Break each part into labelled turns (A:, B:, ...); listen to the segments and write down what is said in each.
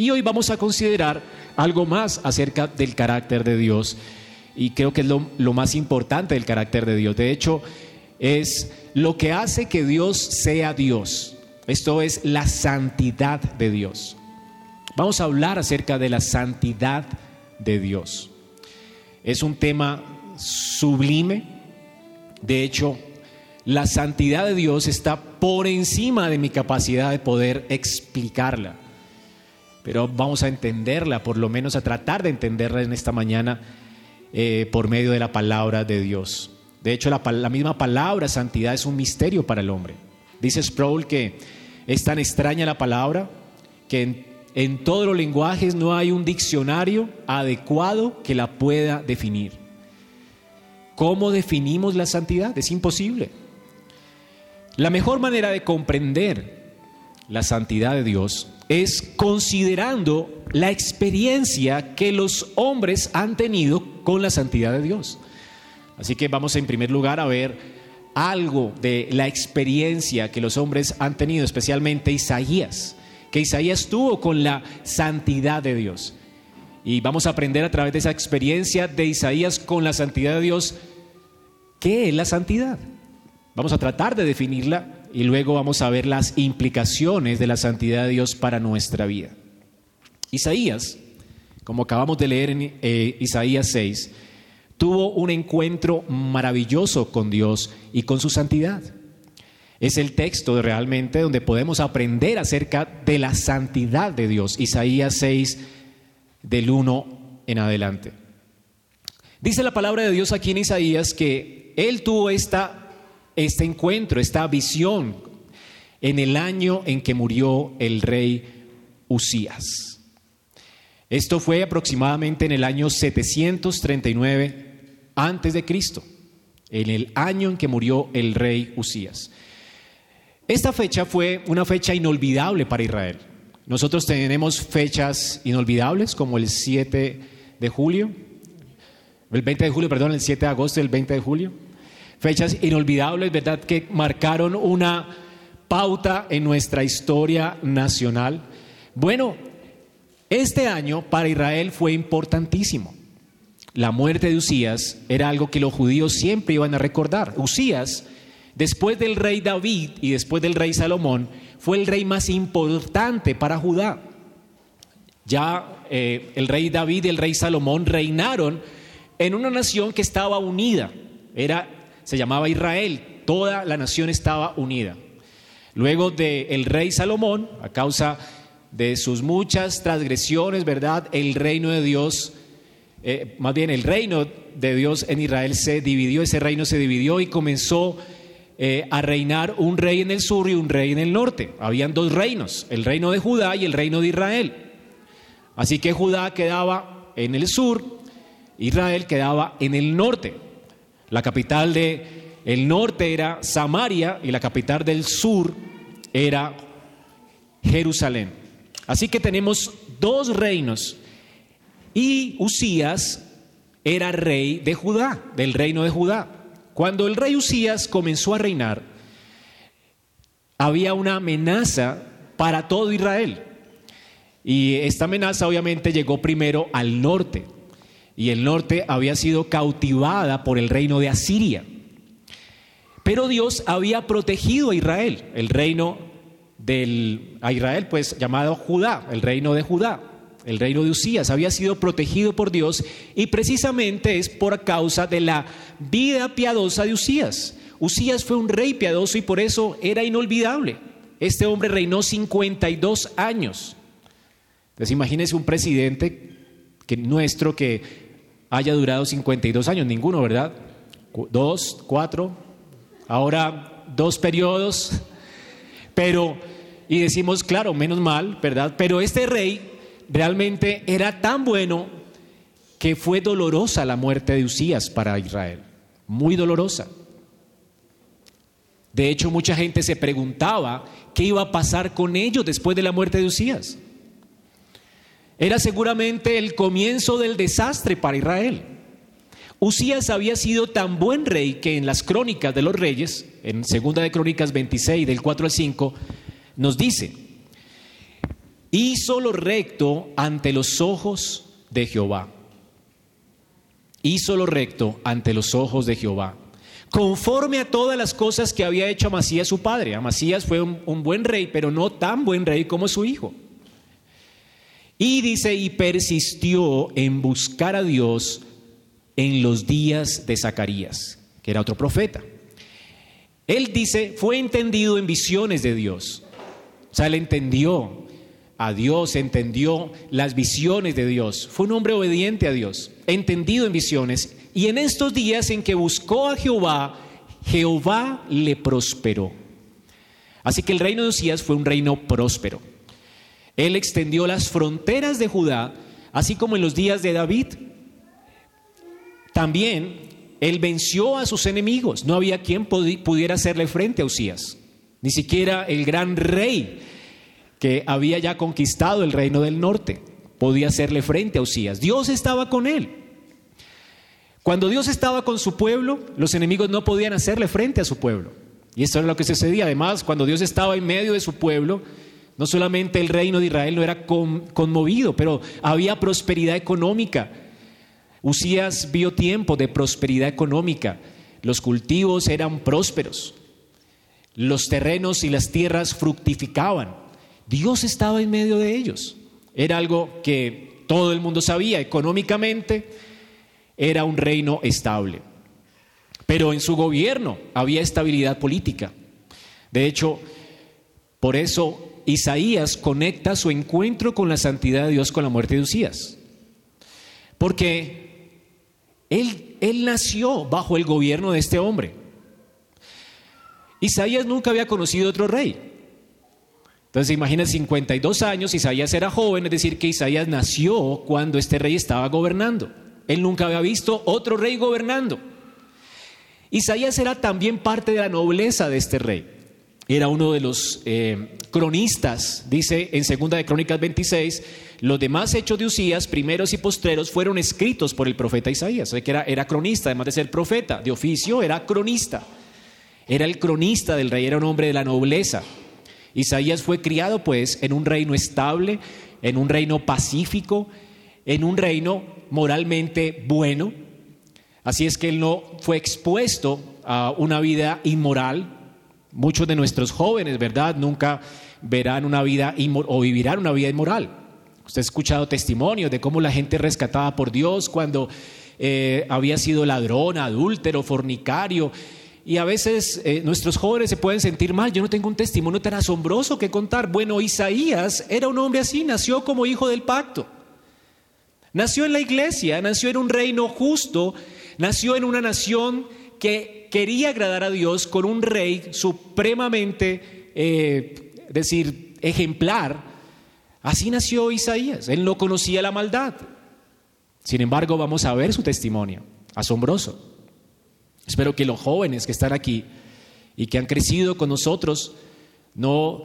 A: Y hoy vamos a considerar algo más acerca del carácter de Dios. Y creo que es lo, más importante del carácter de Dios. De hecho, es lo que hace que Dios sea Dios. Esto es la santidad de Dios. Vamos a hablar acerca de la santidad de Dios. Es un tema sublime. De hecho, la santidad de Dios está por encima de mi capacidad de poder explicarla. Pero vamos a entenderla, por lo menos a tratar de entenderla en esta mañana eh, por medio de la palabra de Dios. De hecho, la, misma palabra santidad es un misterio para el hombre. Dice Sproul que es tan extraña la palabra que en, en todos los lenguajes no hay un diccionario adecuado que la pueda definir. ¿Cómo definimos la santidad? Es imposible. La mejor manera de comprender la santidad de Dios es considerando la experiencia que los hombres han tenido con la santidad de Dios. Así que vamos en primer lugar a ver algo de la experiencia que los hombres han tenido, especialmente Isaías, que Isaías tuvo con la santidad de Dios. Y vamos a aprender a través de esa experiencia de Isaías con la santidad de Dios, ¿qué es la santidad? Vamos a tratar de definirla y luego vamos a ver las implicaciones de la santidad de Dios para nuestra vida. Isaías, como acabamos de leer en eh, Isaías 6, tuvo un encuentro maravilloso con Dios y con su santidad. Es el texto realmente donde podemos aprender acerca de la santidad de Dios. Isaías 6, del 1 en adelante. Dice la palabra de Dios aquí en Isaías que él tuvo esta, este encuentro, esta visión en el año en que murió el rey Usías. Esto fue aproximadamente en el año 739 antes de Cristo, en el año en que murió el rey Usías. Esta fecha fue una fecha inolvidable para Israel. Nosotros tenemos fechas inolvidables como el 7 de julio, el 20 de julio, perdón, el 7 de agosto, el 20 de julio. Fechas inolvidables, ¿verdad? Que marcaron una pauta en nuestra historia nacional. Bueno, este año para Israel fue importantísimo. La muerte de Usías era algo que los judíos siempre iban a recordar. Usías, después del rey David y después del rey Salomón, fue el rey más importante para Judá. Ya eh, el rey David y el rey Salomón reinaron en una nación que estaba unida. Era, se llamaba Israel. Toda la nación estaba unida. Luego del rey Salomón, a causa de sus muchas transgresiones, ¿verdad? El reino de Dios, eh, más bien el reino de Dios en Israel se dividió, ese reino se dividió y comenzó eh, a reinar un rey en el sur y un rey en el norte. Habían dos reinos, el reino de Judá y el reino de Israel. Así que Judá quedaba en el sur, Israel quedaba en el norte. La capital de el norte era Samaria y la capital del sur era Jerusalén. Así que tenemos dos reinos y Usías era rey de Judá, del reino de Judá. Cuando el rey Usías comenzó a reinar, había una amenaza para todo Israel. Y esta amenaza obviamente llegó primero al norte. Y el norte había sido cautivada por el reino de Asiria. Pero Dios había protegido a Israel, el reino del a Israel pues llamado Judá, el reino de Judá el reino de Usías, había sido protegido por Dios y precisamente es por causa de la vida piadosa de Usías. Usías fue un rey piadoso y por eso era inolvidable. Este hombre reinó 52 años. Entonces imagínense un presidente que nuestro que haya durado 52 años, ninguno, ¿verdad? Dos, cuatro, ahora dos periodos, pero, y decimos, claro, menos mal, ¿verdad? Pero este rey realmente era tan bueno que fue dolorosa la muerte de Usías para Israel, muy dolorosa. De hecho, mucha gente se preguntaba qué iba a pasar con ellos después de la muerte de Usías. Era seguramente el comienzo del desastre para Israel. Usías había sido tan buen rey que en las crónicas de los reyes, en segunda de Crónicas 26 del 4 al 5, nos dice, hizo lo recto ante los ojos de Jehová. Hizo lo recto ante los ojos de Jehová, conforme a todas las cosas que había hecho Amasías su padre. Amasías fue un, un buen rey, pero no tan buen rey como su hijo. Y dice, y persistió en buscar a Dios en los días de Zacarías, que era otro profeta. Él dice, fue entendido en visiones de Dios. O sea, él entendió a Dios, entendió las visiones de Dios. Fue un hombre obediente a Dios, entendido en visiones. Y en estos días en que buscó a Jehová, Jehová le prosperó. Así que el reino de Usías fue un reino próspero. Él extendió las fronteras de Judá, así como en los días de David. También él venció a sus enemigos. No había quien pudiera hacerle frente a Usías. Ni siquiera el gran rey que había ya conquistado el reino del norte podía hacerle frente a Usías. Dios estaba con él. Cuando Dios estaba con su pueblo, los enemigos no podían hacerle frente a su pueblo. Y esto era lo que sucedía. Además, cuando Dios estaba en medio de su pueblo, no solamente el reino de Israel no era conmovido, pero había prosperidad económica. Usías vio tiempo de prosperidad económica. Los cultivos eran prósperos. Los terrenos y las tierras fructificaban. Dios estaba en medio de ellos. Era algo que todo el mundo sabía. Económicamente era un reino estable. Pero en su gobierno había estabilidad política. De hecho, por eso Isaías conecta su encuentro con la santidad de Dios con la muerte de Usías. Porque él, él nació bajo el gobierno de este hombre. Isaías nunca había conocido otro rey. Entonces imagina 52 años, Isaías era joven, es decir, que Isaías nació cuando este rey estaba gobernando. Él nunca había visto otro rey gobernando. Isaías era también parte de la nobleza de este rey era uno de los eh, cronistas, dice en Segunda de Crónicas 26, los demás hechos de Usías, primeros y postreros, fueron escritos por el profeta Isaías. Era, era cronista, además de ser profeta, de oficio era cronista. Era el cronista del rey, era un hombre de la nobleza. Isaías fue criado pues en un reino estable, en un reino pacífico, en un reino moralmente bueno. Así es que él no fue expuesto a una vida inmoral, Muchos de nuestros jóvenes, ¿verdad? Nunca verán una vida o vivirán una vida inmoral. Usted ha escuchado testimonios de cómo la gente rescatada por Dios cuando eh, había sido ladrón, adúltero, fornicario. Y a veces eh, nuestros jóvenes se pueden sentir mal. Yo no tengo un testimonio tan asombroso que contar. Bueno, Isaías era un hombre así, nació como hijo del pacto. Nació en la iglesia, nació en un reino justo, nació en una nación que quería agradar a Dios con un rey supremamente, eh, decir, ejemplar. Así nació Isaías. Él no conocía la maldad. Sin embargo, vamos a ver su testimonio. Asombroso. Espero que los jóvenes que están aquí y que han crecido con nosotros no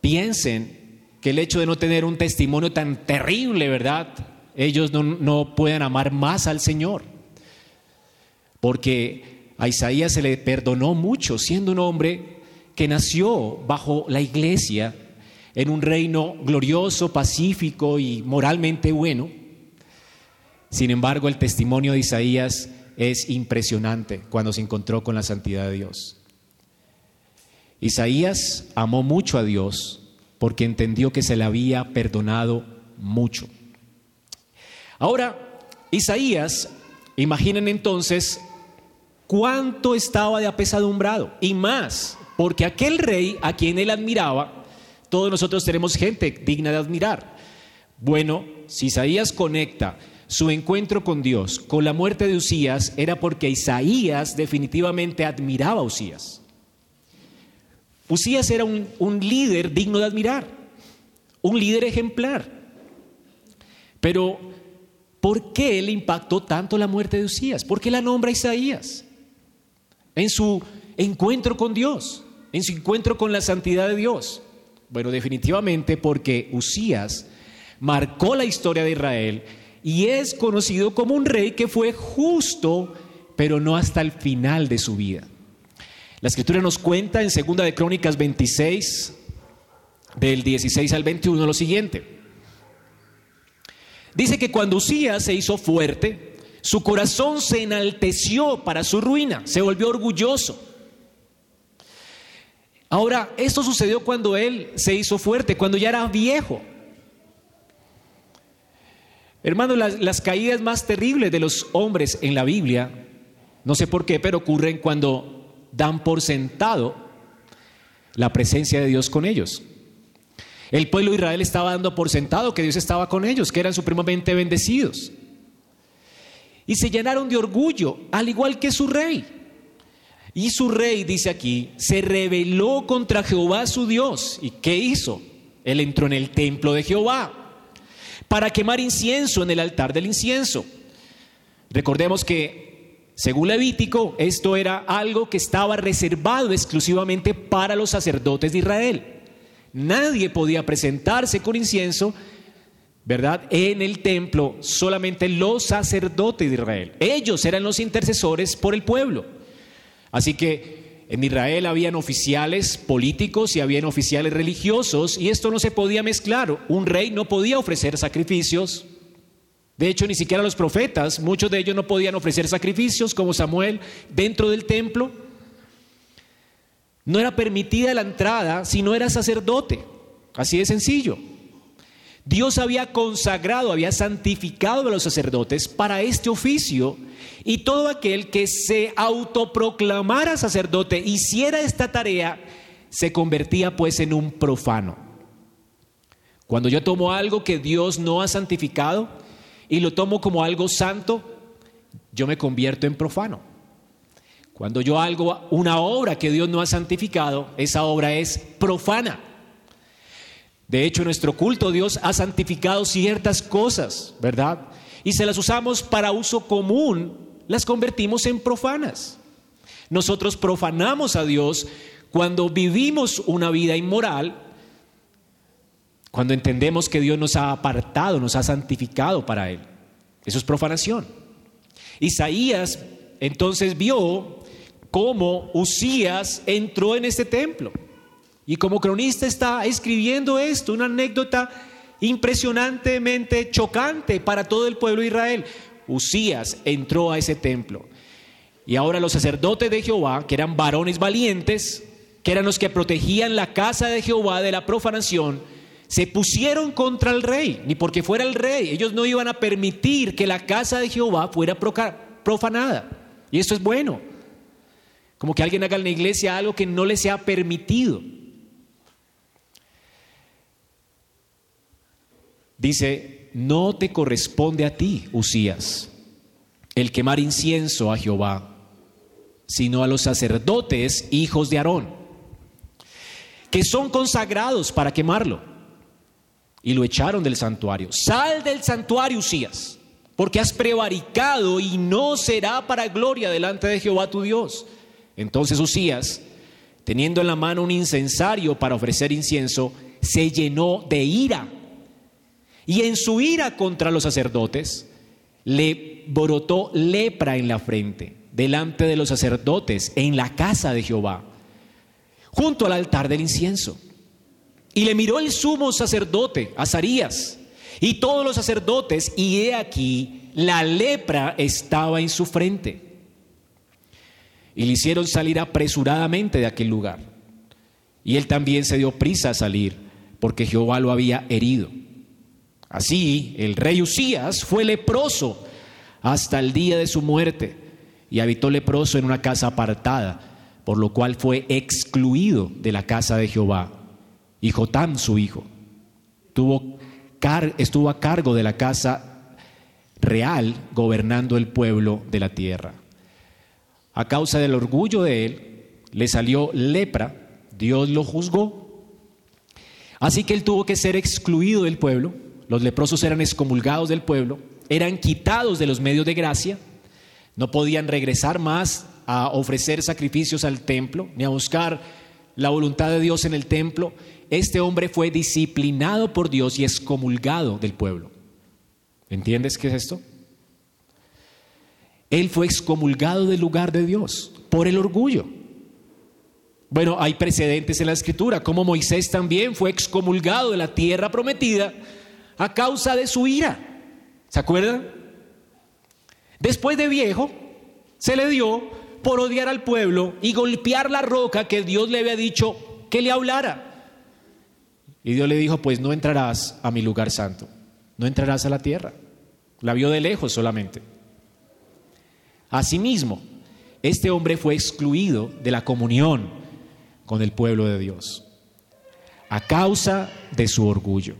A: piensen que el hecho de no tener un testimonio tan terrible, ¿verdad? Ellos no, no puedan amar más al Señor. Porque a Isaías se le perdonó mucho, siendo un hombre que nació bajo la iglesia en un reino glorioso, pacífico y moralmente bueno. Sin embargo, el testimonio de Isaías es impresionante cuando se encontró con la santidad de Dios. Isaías amó mucho a Dios porque entendió que se le había perdonado mucho. Ahora, Isaías, imaginen entonces cuánto estaba de apesadumbrado y más, porque aquel rey a quien él admiraba, todos nosotros tenemos gente digna de admirar. Bueno, si Isaías conecta su encuentro con Dios con la muerte de Usías, era porque Isaías definitivamente admiraba a Usías. Usías era un, un líder digno de admirar, un líder ejemplar. Pero, ¿por qué le impactó tanto la muerte de Usías? ¿Por qué la nombra Isaías? En su encuentro con Dios, en su encuentro con la santidad de Dios. Bueno, definitivamente porque Usías marcó la historia de Israel y es conocido como un rey que fue justo, pero no hasta el final de su vida. La escritura nos cuenta en Segunda de Crónicas 26, del 16 al 21 lo siguiente. Dice que cuando Usías se hizo fuerte, su corazón se enalteció para su ruina, se volvió orgulloso. Ahora, esto sucedió cuando él se hizo fuerte, cuando ya era viejo. Hermano, las, las, caídas más terribles de los hombres en la Biblia, no sé por qué, pero ocurren cuando dan por sentado la presencia de Dios con ellos. El pueblo de Israel estaba dando por sentado que Dios estaba con ellos, que eran supremamente bendecidos. Y se llenaron de orgullo, al igual que su rey. Y su rey, dice aquí, se rebeló contra Jehová su Dios. ¿Y qué hizo? Él entró en el templo de Jehová para quemar incienso en el altar del incienso. Recordemos que, según Levítico, esto era algo que estaba reservado exclusivamente para los sacerdotes de Israel. Nadie podía presentarse con incienso, ¿verdad? En el templo, solamente los sacerdotes de Israel. Ellos eran los intercesores por el pueblo. Así que en Israel habían oficiales políticos y habían oficiales religiosos y esto no se podía mezclar. Un rey no podía ofrecer sacrificios. De hecho, ni siquiera los profetas, muchos de ellos no podían ofrecer sacrificios como Samuel dentro del templo. No era permitida la entrada si no era sacerdote. Así de sencillo. Dios había consagrado, había santificado a los sacerdotes para este oficio y todo aquel que se autoproclamara sacerdote, hiciera esta tarea, se convertía pues en un profano. Cuando yo tomo algo que Dios no ha santificado y lo tomo como algo santo, yo me convierto en profano. Cuando yo hago una obra que Dios no ha santificado, esa obra es profana. De hecho, nuestro culto Dios ha santificado ciertas cosas, ¿verdad? Y se las usamos para uso común las convertimos en profanas. Nosotros profanamos a Dios cuando vivimos una vida inmoral, cuando entendemos que Dios nos ha apartado, nos ha santificado para Él. Eso es profanación. Isaías entonces vio cómo Usías entró en este templo. Y como cronista está escribiendo esto, una anécdota impresionantemente chocante para todo el pueblo de Israel. Usías entró a ese templo. Y ahora los sacerdotes de Jehová, que eran varones valientes, que eran los que protegían la casa de Jehová de la profanación, se pusieron contra el rey, ni porque fuera el rey. Ellos no iban a permitir que la casa de Jehová fuera profanada. Y esto es bueno. Como que alguien haga en la iglesia algo que no le sea permitido. Dice no te corresponde a ti, Usías, el quemar incienso a Jehová, sino a los sacerdotes, hijos de Aarón, que son consagrados para quemarlo. Y lo echaron del santuario. Sal del santuario, Usías, porque has prevaricado y no será para gloria delante de Jehová tu Dios. Entonces Usías, teniendo en la mano un incensario para ofrecer incienso, se llenó de ira y en su ira contra los sacerdotes, le brotó lepra en la frente, delante de los sacerdotes, en la casa de Jehová, junto al altar del incienso. Y le miró el sumo sacerdote, Azarías, y todos los sacerdotes, y he aquí, la lepra estaba en su frente. Y le hicieron salir apresuradamente de aquel lugar. Y él también se dio prisa a salir, porque Jehová lo había herido. Así, el rey Usías fue leproso hasta el día de su muerte y habitó leproso en una casa apartada, por lo cual fue excluido de la casa de Jehová. Y Jotam, su hijo, tuvo estuvo a cargo de la casa real, gobernando el pueblo de la tierra. A causa del orgullo de él, le salió lepra, Dios lo juzgó. Así que él tuvo que ser excluido del pueblo los leprosos eran excomulgados del pueblo, eran quitados de los medios de gracia, no podían regresar más a ofrecer sacrificios al templo, ni a buscar la voluntad de Dios en el templo. Este hombre fue disciplinado por Dios y excomulgado del pueblo. ¿Entiendes qué es esto? Él fue excomulgado del lugar de Dios por el orgullo. Bueno, hay precedentes en la escritura, como Moisés también fue excomulgado de la tierra prometida a causa de su ira. ¿Se acuerdan? Después de viejo, se le dio por odiar al pueblo y golpear la roca que Dios le había dicho que le hablara. Y Dios le dijo, pues no entrarás a mi lugar santo, no entrarás a la tierra. La vio de lejos solamente. Asimismo, este hombre fue excluido de la comunión con el pueblo de Dios a causa de su orgullo.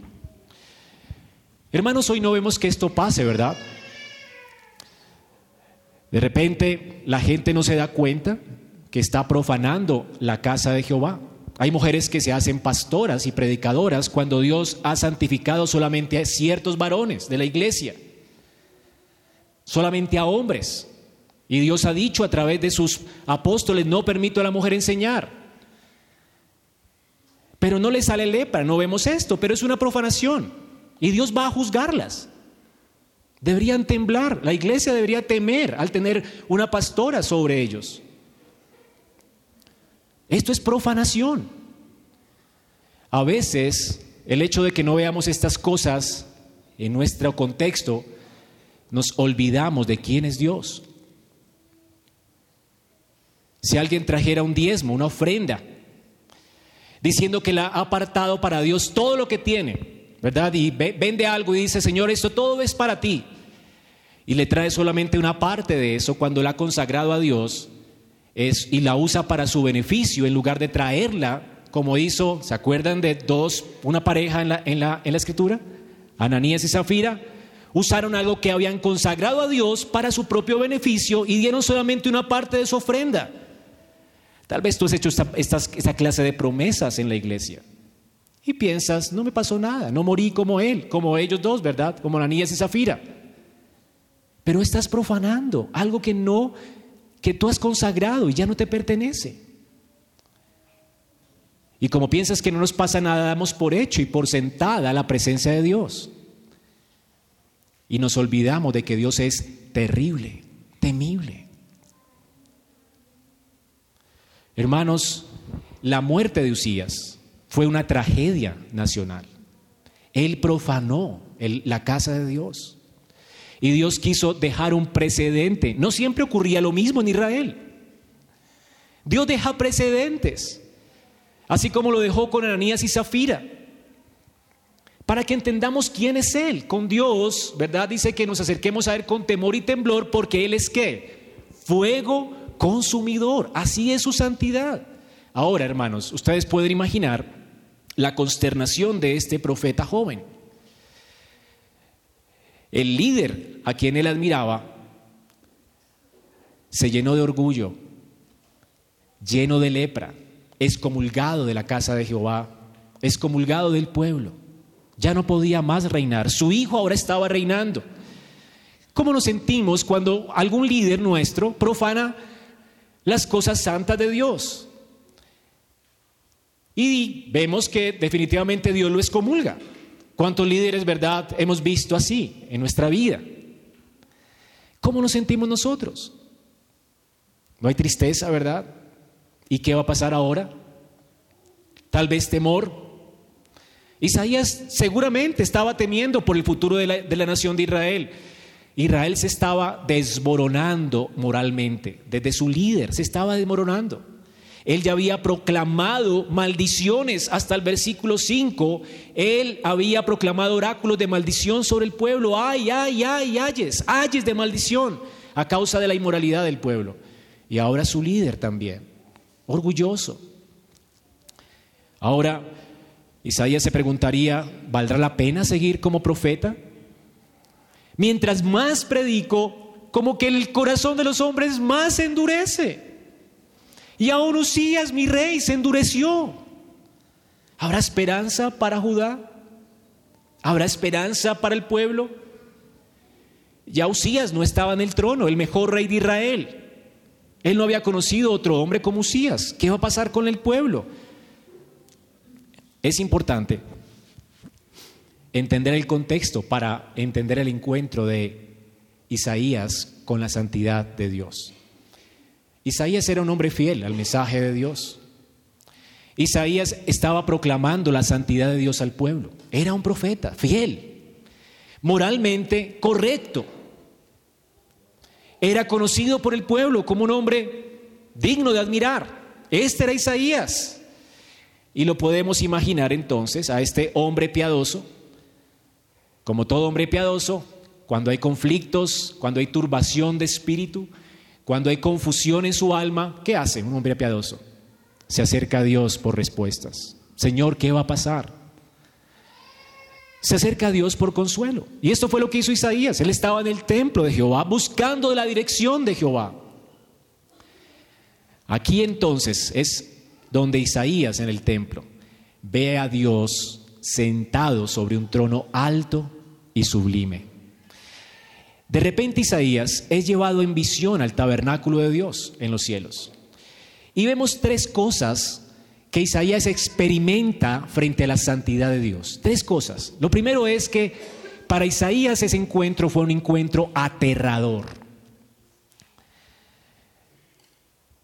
A: Hermanos, hoy no vemos que esto pase, ¿verdad? De repente la gente no se da cuenta que está profanando la casa de Jehová. Hay mujeres que se hacen pastoras y predicadoras cuando Dios ha santificado solamente a ciertos varones de la iglesia, solamente a hombres. Y Dios ha dicho a través de sus apóstoles, no permito a la mujer enseñar. Pero no le sale lepra, no vemos esto, pero es una profanación. Y Dios va a juzgarlas. Deberían temblar, la iglesia debería temer al tener una pastora sobre ellos. Esto es profanación. A veces el hecho de que no veamos estas cosas en nuestro contexto, nos olvidamos de quién es Dios. Si alguien trajera un diezmo, una ofrenda, diciendo que la ha apartado para Dios todo lo que tiene, ¿verdad? Y vende algo y dice, Señor, esto todo es para ti. Y le trae solamente una parte de eso cuando la ha consagrado a Dios es, y la usa para su beneficio en lugar de traerla, como hizo, ¿se acuerdan de dos, una pareja en la, en la, en la escritura? Ananías y Zafira usaron algo que habían consagrado a Dios para su propio beneficio y dieron solamente una parte de su ofrenda. Tal vez tú has hecho esta, clase de promesas en la iglesia y piensas, no me pasó nada, no morí como él, como ellos dos, ¿verdad? Como niña y Zafira. Pero estás profanando algo que no, que tú has consagrado y ya no te pertenece. Y como piensas que no nos pasa nada, damos por hecho y por sentada la presencia de Dios. Y nos olvidamos de que Dios es terrible, temible. Hermanos, la muerte de Usías fue una tragedia nacional. Él profanó la casa de Dios. Y Dios quiso dejar un precedente. No siempre ocurría lo mismo en Israel. Dios deja precedentes, así como lo dejó con Ananías y Zafira, para que entendamos quién es Él. Con Dios, ¿verdad? Dice que nos acerquemos a Él con temor y temblor, porque Él es qué? Fuego consumidor. Así es su santidad. Ahora, hermanos, ustedes pueden imaginar la consternación de este profeta joven. El líder a quien él admiraba se llenó de orgullo, lleno de lepra, excomulgado de la casa de Jehová, excomulgado del pueblo. Ya no podía más reinar. Su hijo ahora estaba reinando. ¿Cómo nos sentimos cuando algún líder nuestro profana las cosas santas de Dios. Y vemos que definitivamente Dios lo excomulga. ¿Cuántos líderes, verdad, hemos visto así en nuestra vida? ¿Cómo nos sentimos nosotros? No hay tristeza, ¿verdad? ¿Y qué va a pasar ahora? Tal vez temor. Isaías seguramente estaba temiendo por el futuro de la, de la nación de Israel. Israel se estaba desmoronando moralmente, desde su líder se estaba desmoronando. Él ya había proclamado maldiciones hasta el versículo 5. Él había proclamado oráculos de maldición sobre el pueblo. Ay, ay, ay, ayes, ayes de maldición a causa de la inmoralidad del pueblo. Y ahora su líder también, orgulloso. Ahora, Isaías se preguntaría, ¿valdrá la pena seguir como profeta? Mientras más predico, como que el corazón de los hombres más endurece. Y aún Usías, mi rey, se endureció. ¿Habrá esperanza para Judá? ¿Habrá esperanza para el pueblo? Ya Usías no estaba en el trono, el mejor rey de Israel. Él no había conocido otro hombre como Usías. ¿Qué va a pasar con el pueblo? Es importante entender el contexto para entender el encuentro de Isaías con la santidad de Dios. Isaías era un hombre fiel al mensaje de Dios. Isaías estaba proclamando la santidad de Dios al pueblo. Era un profeta fiel, moralmente correcto. Era conocido por el pueblo como un hombre digno de admirar. Este era Isaías. Y lo podemos imaginar entonces a este hombre piadoso, como todo hombre piadoso, cuando hay conflictos, cuando hay turbación de espíritu, cuando hay confusión en su alma, ¿qué hace un hombre piadoso? Se acerca a Dios por respuestas. Señor, ¿qué va a pasar? Se acerca a Dios por consuelo. Y esto fue lo que hizo Isaías. Él estaba en el templo de Jehová buscando la dirección de Jehová. Aquí entonces es donde Isaías en el templo ve a Dios sentado sobre un trono alto y sublime. De repente Isaías es llevado en visión al tabernáculo de Dios en los cielos. Y vemos tres cosas que Isaías experimenta frente a la santidad de Dios. Tres cosas. Lo primero es que para Isaías ese encuentro fue un encuentro aterrador.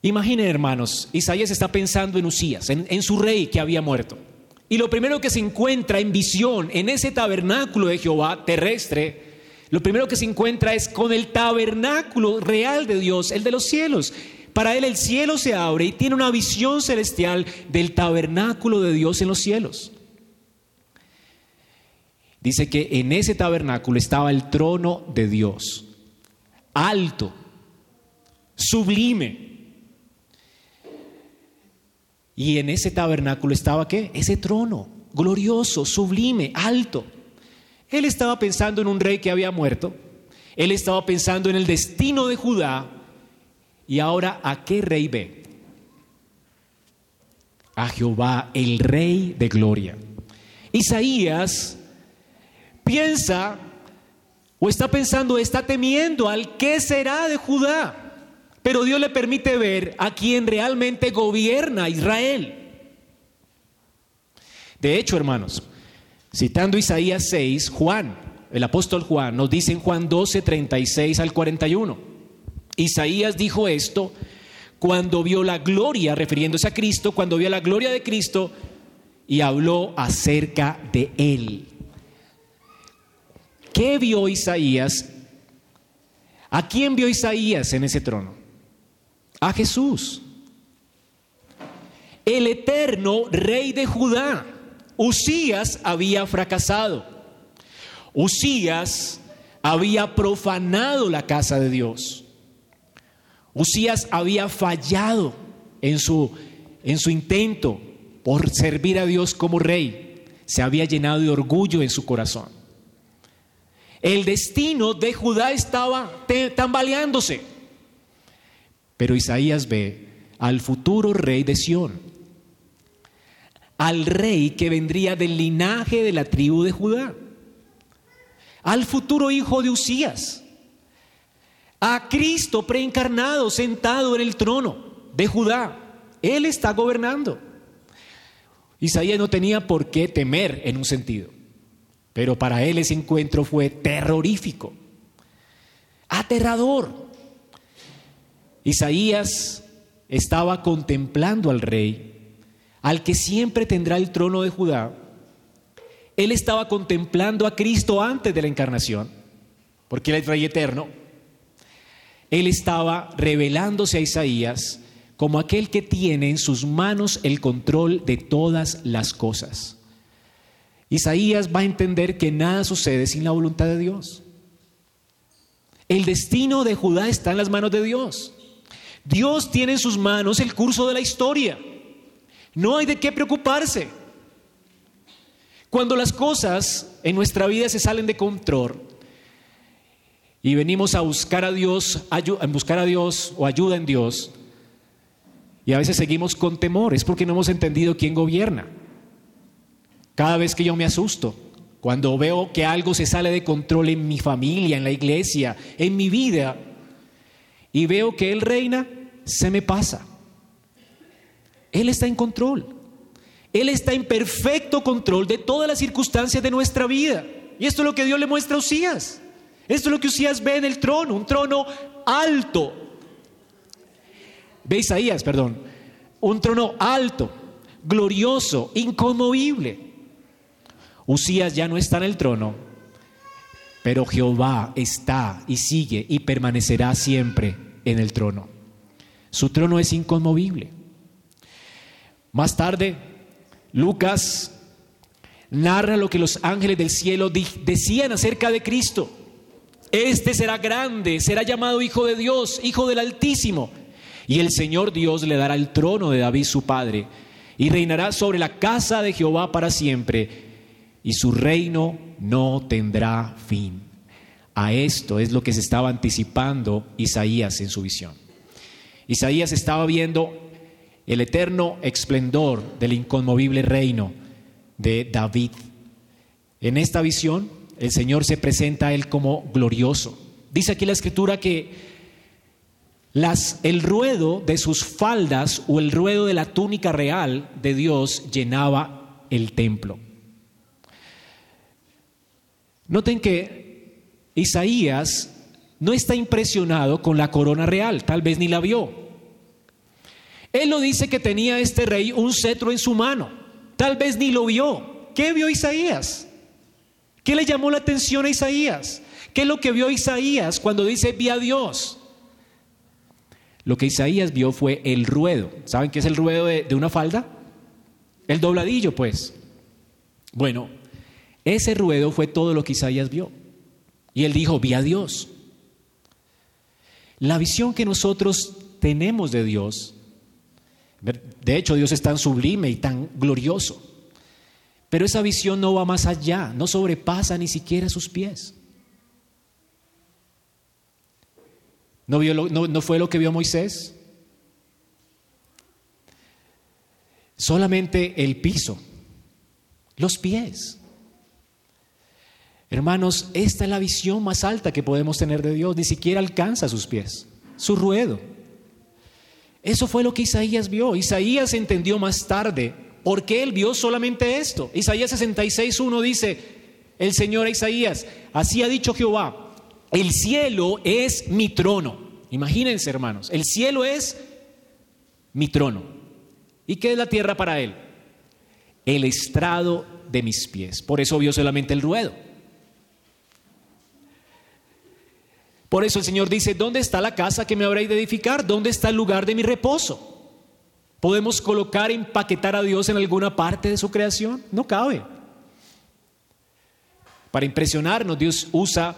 A: Imaginen, hermanos, Isaías está pensando en Usías, en, su rey que había muerto. Y lo primero que se encuentra en visión en ese tabernáculo de Jehová terrestre, lo primero que se encuentra es con el tabernáculo real de Dios, el de los cielos. Para él el cielo se abre y tiene una visión celestial del tabernáculo de Dios en los cielos. Dice que en ese tabernáculo estaba el trono de Dios, alto, sublime. Y en ese tabernáculo estaba qué? Ese trono, glorioso, sublime, alto. Él estaba pensando en un rey que había muerto. Él estaba pensando en el destino de Judá. Y ahora, ¿a qué rey ve? A Jehová, el rey de gloria. Isaías piensa o está pensando, está temiendo al qué será de Judá. Pero Dios le permite ver a quien realmente gobierna Israel. De hecho, hermanos, citando Isaías 6, Juan, el apóstol Juan, nos dice en Juan 12, 36 al 41. Isaías dijo esto cuando vio la gloria, refiriéndose a Cristo, cuando vio la gloria de Cristo y habló acerca de él. ¿Qué vio Isaías? ¿A quién vio Isaías en ese trono? a Jesús. El eterno rey de Judá. Usías había fracasado. Usías había profanado la casa de Dios. Usías había fallado en su, en su intento por servir a Dios como rey. Se había llenado de orgullo en su corazón. El destino de Judá estaba tambaleándose. Pero Isaías ve al futuro rey de Sión, al rey que vendría del linaje de la tribu de Judá, al futuro hijo de Usías, a Cristo preencarnado sentado en el trono de Judá. Él está gobernando. Isaías no tenía por qué temer en un sentido, pero para él ese encuentro fue terrorífico, aterrador. Isaías estaba contemplando al rey, al que siempre tendrá el trono de Judá. Él estaba contemplando a Cristo antes de la encarnación, porque él es rey eterno. Él estaba revelándose a Isaías como aquel que tiene en sus manos el control de todas las cosas. Isaías va a entender que nada sucede sin la voluntad de Dios. El destino de Judá está en las manos de Dios. Dios tiene en sus manos el curso de la historia. No hay de qué preocuparse. Cuando las cosas en nuestra vida se salen de control y venimos a buscar a Dios, a buscar a Dios o ayuda en Dios, y a veces seguimos con temor, es porque no hemos entendido quién gobierna. Cada vez que yo me asusto, cuando veo que algo se sale de control en mi familia, en la iglesia, en mi vida, y veo que Él reina, se me pasa. Él está en control. Él está en perfecto control de todas las circunstancias de nuestra vida. Y esto es lo que Dios le muestra a Usías. Esto es lo que Usías ve en el trono, un trono alto. Ve Isaías, perdón. Un trono alto, glorioso, inconmovible. Usías ya no está en el trono, pero Jehová está y sigue y permanecerá siempre en el trono. Su trono es inconmovible. Más tarde, Lucas narra lo que los ángeles del cielo decían acerca de Cristo. Este será grande, será llamado Hijo de Dios, Hijo del Altísimo. Y el Señor Dios le dará el trono de David su padre, y reinará sobre la casa de Jehová para siempre, y su reino no tendrá fin. A esto es lo que se estaba anticipando Isaías en su visión. Isaías estaba viendo el eterno esplendor del inconmovible reino de David. En esta visión, el Señor se presenta a él como glorioso. Dice aquí la escritura que las, el ruedo de sus faldas o el ruedo de la túnica real de Dios llenaba el templo. Noten que Isaías no está impresionado con la corona real, tal vez ni la vio. Él lo dice que tenía este rey un cetro en su mano, tal vez ni lo vio. ¿Qué vio Isaías? ¿Qué le llamó la atención a Isaías? ¿Qué es lo que vio Isaías cuando dice vi a Dios? Lo que Isaías vio fue el ruedo. ¿Saben qué es el ruedo de, una falda? El dobladillo, pues. Bueno, ese ruedo fue todo lo que Isaías vio. Y él dijo, vi a Dios. La visión que nosotros tenemos de Dios, de hecho Dios es tan sublime y tan glorioso, pero esa visión no va más allá, no sobrepasa ni siquiera sus pies. ¿No, fue lo que vio Moisés? Solamente el piso, los pies. Hermanos, esta es la visión más alta que podemos tener de Dios. Ni siquiera alcanza sus pies, su ruedo. Eso fue lo que Isaías vio. Isaías entendió más tarde por qué él vio solamente esto. Isaías 66.1 dice, el Señor a Isaías, así ha dicho Jehová, el cielo es mi trono. Imagínense, hermanos, el cielo es mi trono. ¿Y qué es la tierra para él? El estrado de mis pies. Por eso vio solamente el ruedo. Por eso el Señor dice, ¿dónde está la casa que me habréis de edificar? ¿Dónde está el lugar de mi reposo? ¿Podemos colocar, empaquetar a Dios en alguna parte de su creación? No cabe. Para impresionarnos, Dios usa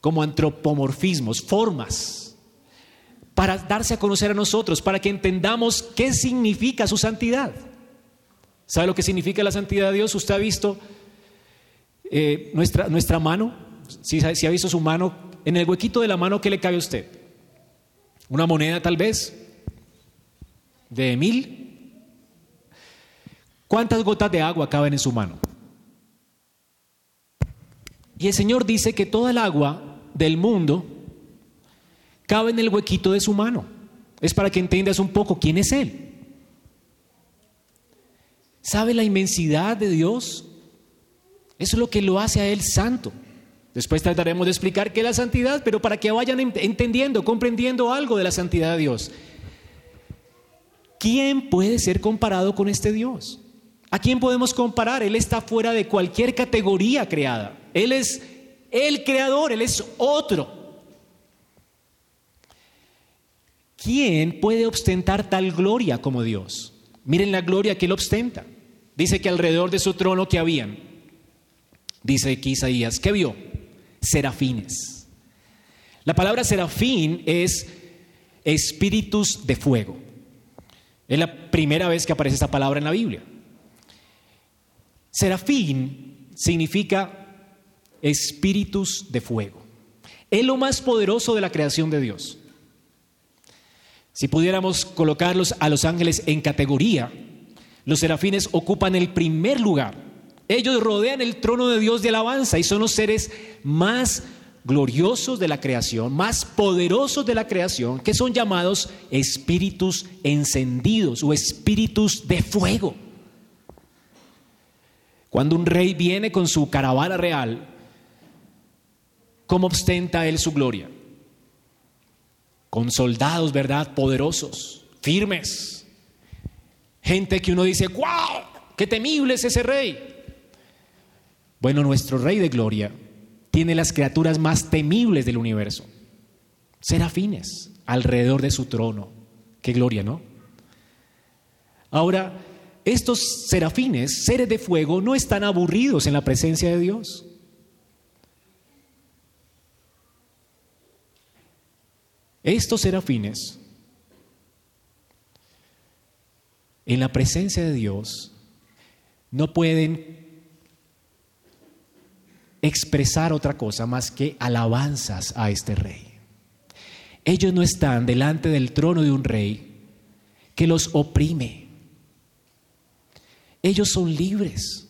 A: como antropomorfismos, formas, para darse a conocer a nosotros, para que entendamos qué significa su santidad. ¿Sabe lo que significa la santidad de Dios? Usted ha visto eh, nuestra, nuestra mano, si, ha visto su mano, en el huequito de la mano, ¿qué le cabe a usted? ¿Una moneda tal vez? ¿De mil? ¿Cuántas gotas de agua caben en su mano? Y el Señor dice que toda el agua del mundo cabe en el huequito de su mano. Es para que entiendas un poco quién es Él. ¿Sabe la inmensidad de Dios? Eso es lo que lo hace a Él santo. Después trataremos de explicar qué es la santidad, pero para que vayan entendiendo, comprendiendo algo de la santidad de Dios. ¿Quién puede ser comparado con este Dios? ¿A quién podemos comparar? Él está fuera de cualquier categoría creada. Él es el creador, Él es otro. ¿Quién puede ostentar tal gloria como Dios? Miren la gloria que Él ostenta. Dice que alrededor de su trono que habían, dice aquí Isaías, ¿qué vio? Serafines. La palabra serafín es espíritus de fuego. Es la primera vez que aparece esta palabra en la Biblia. Serafín significa espíritus de fuego. Es lo más poderoso de la creación de Dios. Si pudiéramos colocarlos a los ángeles en categoría, los serafines ocupan el primer lugar. Ellos rodean el trono de Dios de alabanza y son los seres más gloriosos de la creación, más poderosos de la creación, que son llamados espíritus encendidos o espíritus de fuego. Cuando un rey viene con su caravana real, ¿Cómo ostenta él su gloria? Con soldados, ¿verdad? Poderosos, firmes. Gente que uno dice, ¡wow! ¡Qué temible es ese rey! Bueno, nuestro rey de gloria tiene las criaturas más temibles del universo. Serafines alrededor de su trono. Qué gloria, ¿no? Ahora, estos serafines, seres de fuego, no están aburridos en la presencia de Dios. Estos serafines, en la presencia de Dios, no pueden expresar otra cosa más que alabanzas a este rey. Ellos no están delante del trono de un rey que los oprime. Ellos son libres.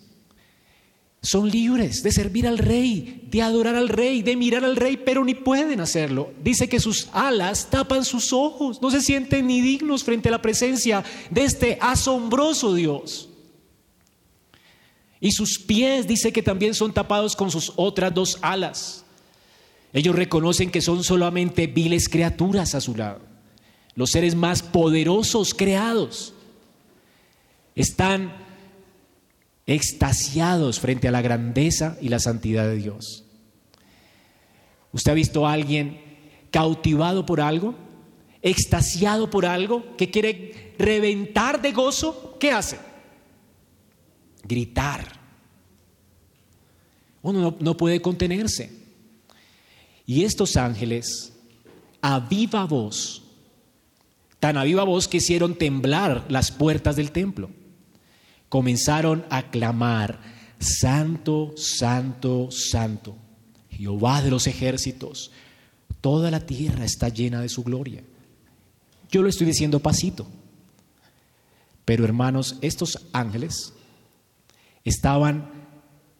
A: Son libres de servir al rey, de adorar al rey, de mirar al rey, pero ni pueden hacerlo. Dice que sus alas tapan sus ojos, no se sienten ni dignos frente a la presencia de este asombroso Dios. Y sus pies dice que también son tapados con sus otras dos alas. Ellos reconocen que son solamente viles criaturas a su lado, los seres más poderosos creados. Están extasiados frente a la grandeza y la santidad de Dios. ¿Usted ha visto a alguien cautivado por algo? ¿Extasiado por algo? ¿Que quiere reventar de gozo? ¿Qué hace? Gritar. Uno no, puede contenerse. Y estos ángeles, a viva voz, tan a viva voz que hicieron temblar las puertas del templo comenzaron a clamar, Santo, Santo, Santo, Jehová de los ejércitos, toda la tierra está llena de su gloria. Yo lo estoy diciendo pasito, pero hermanos, estos ángeles estaban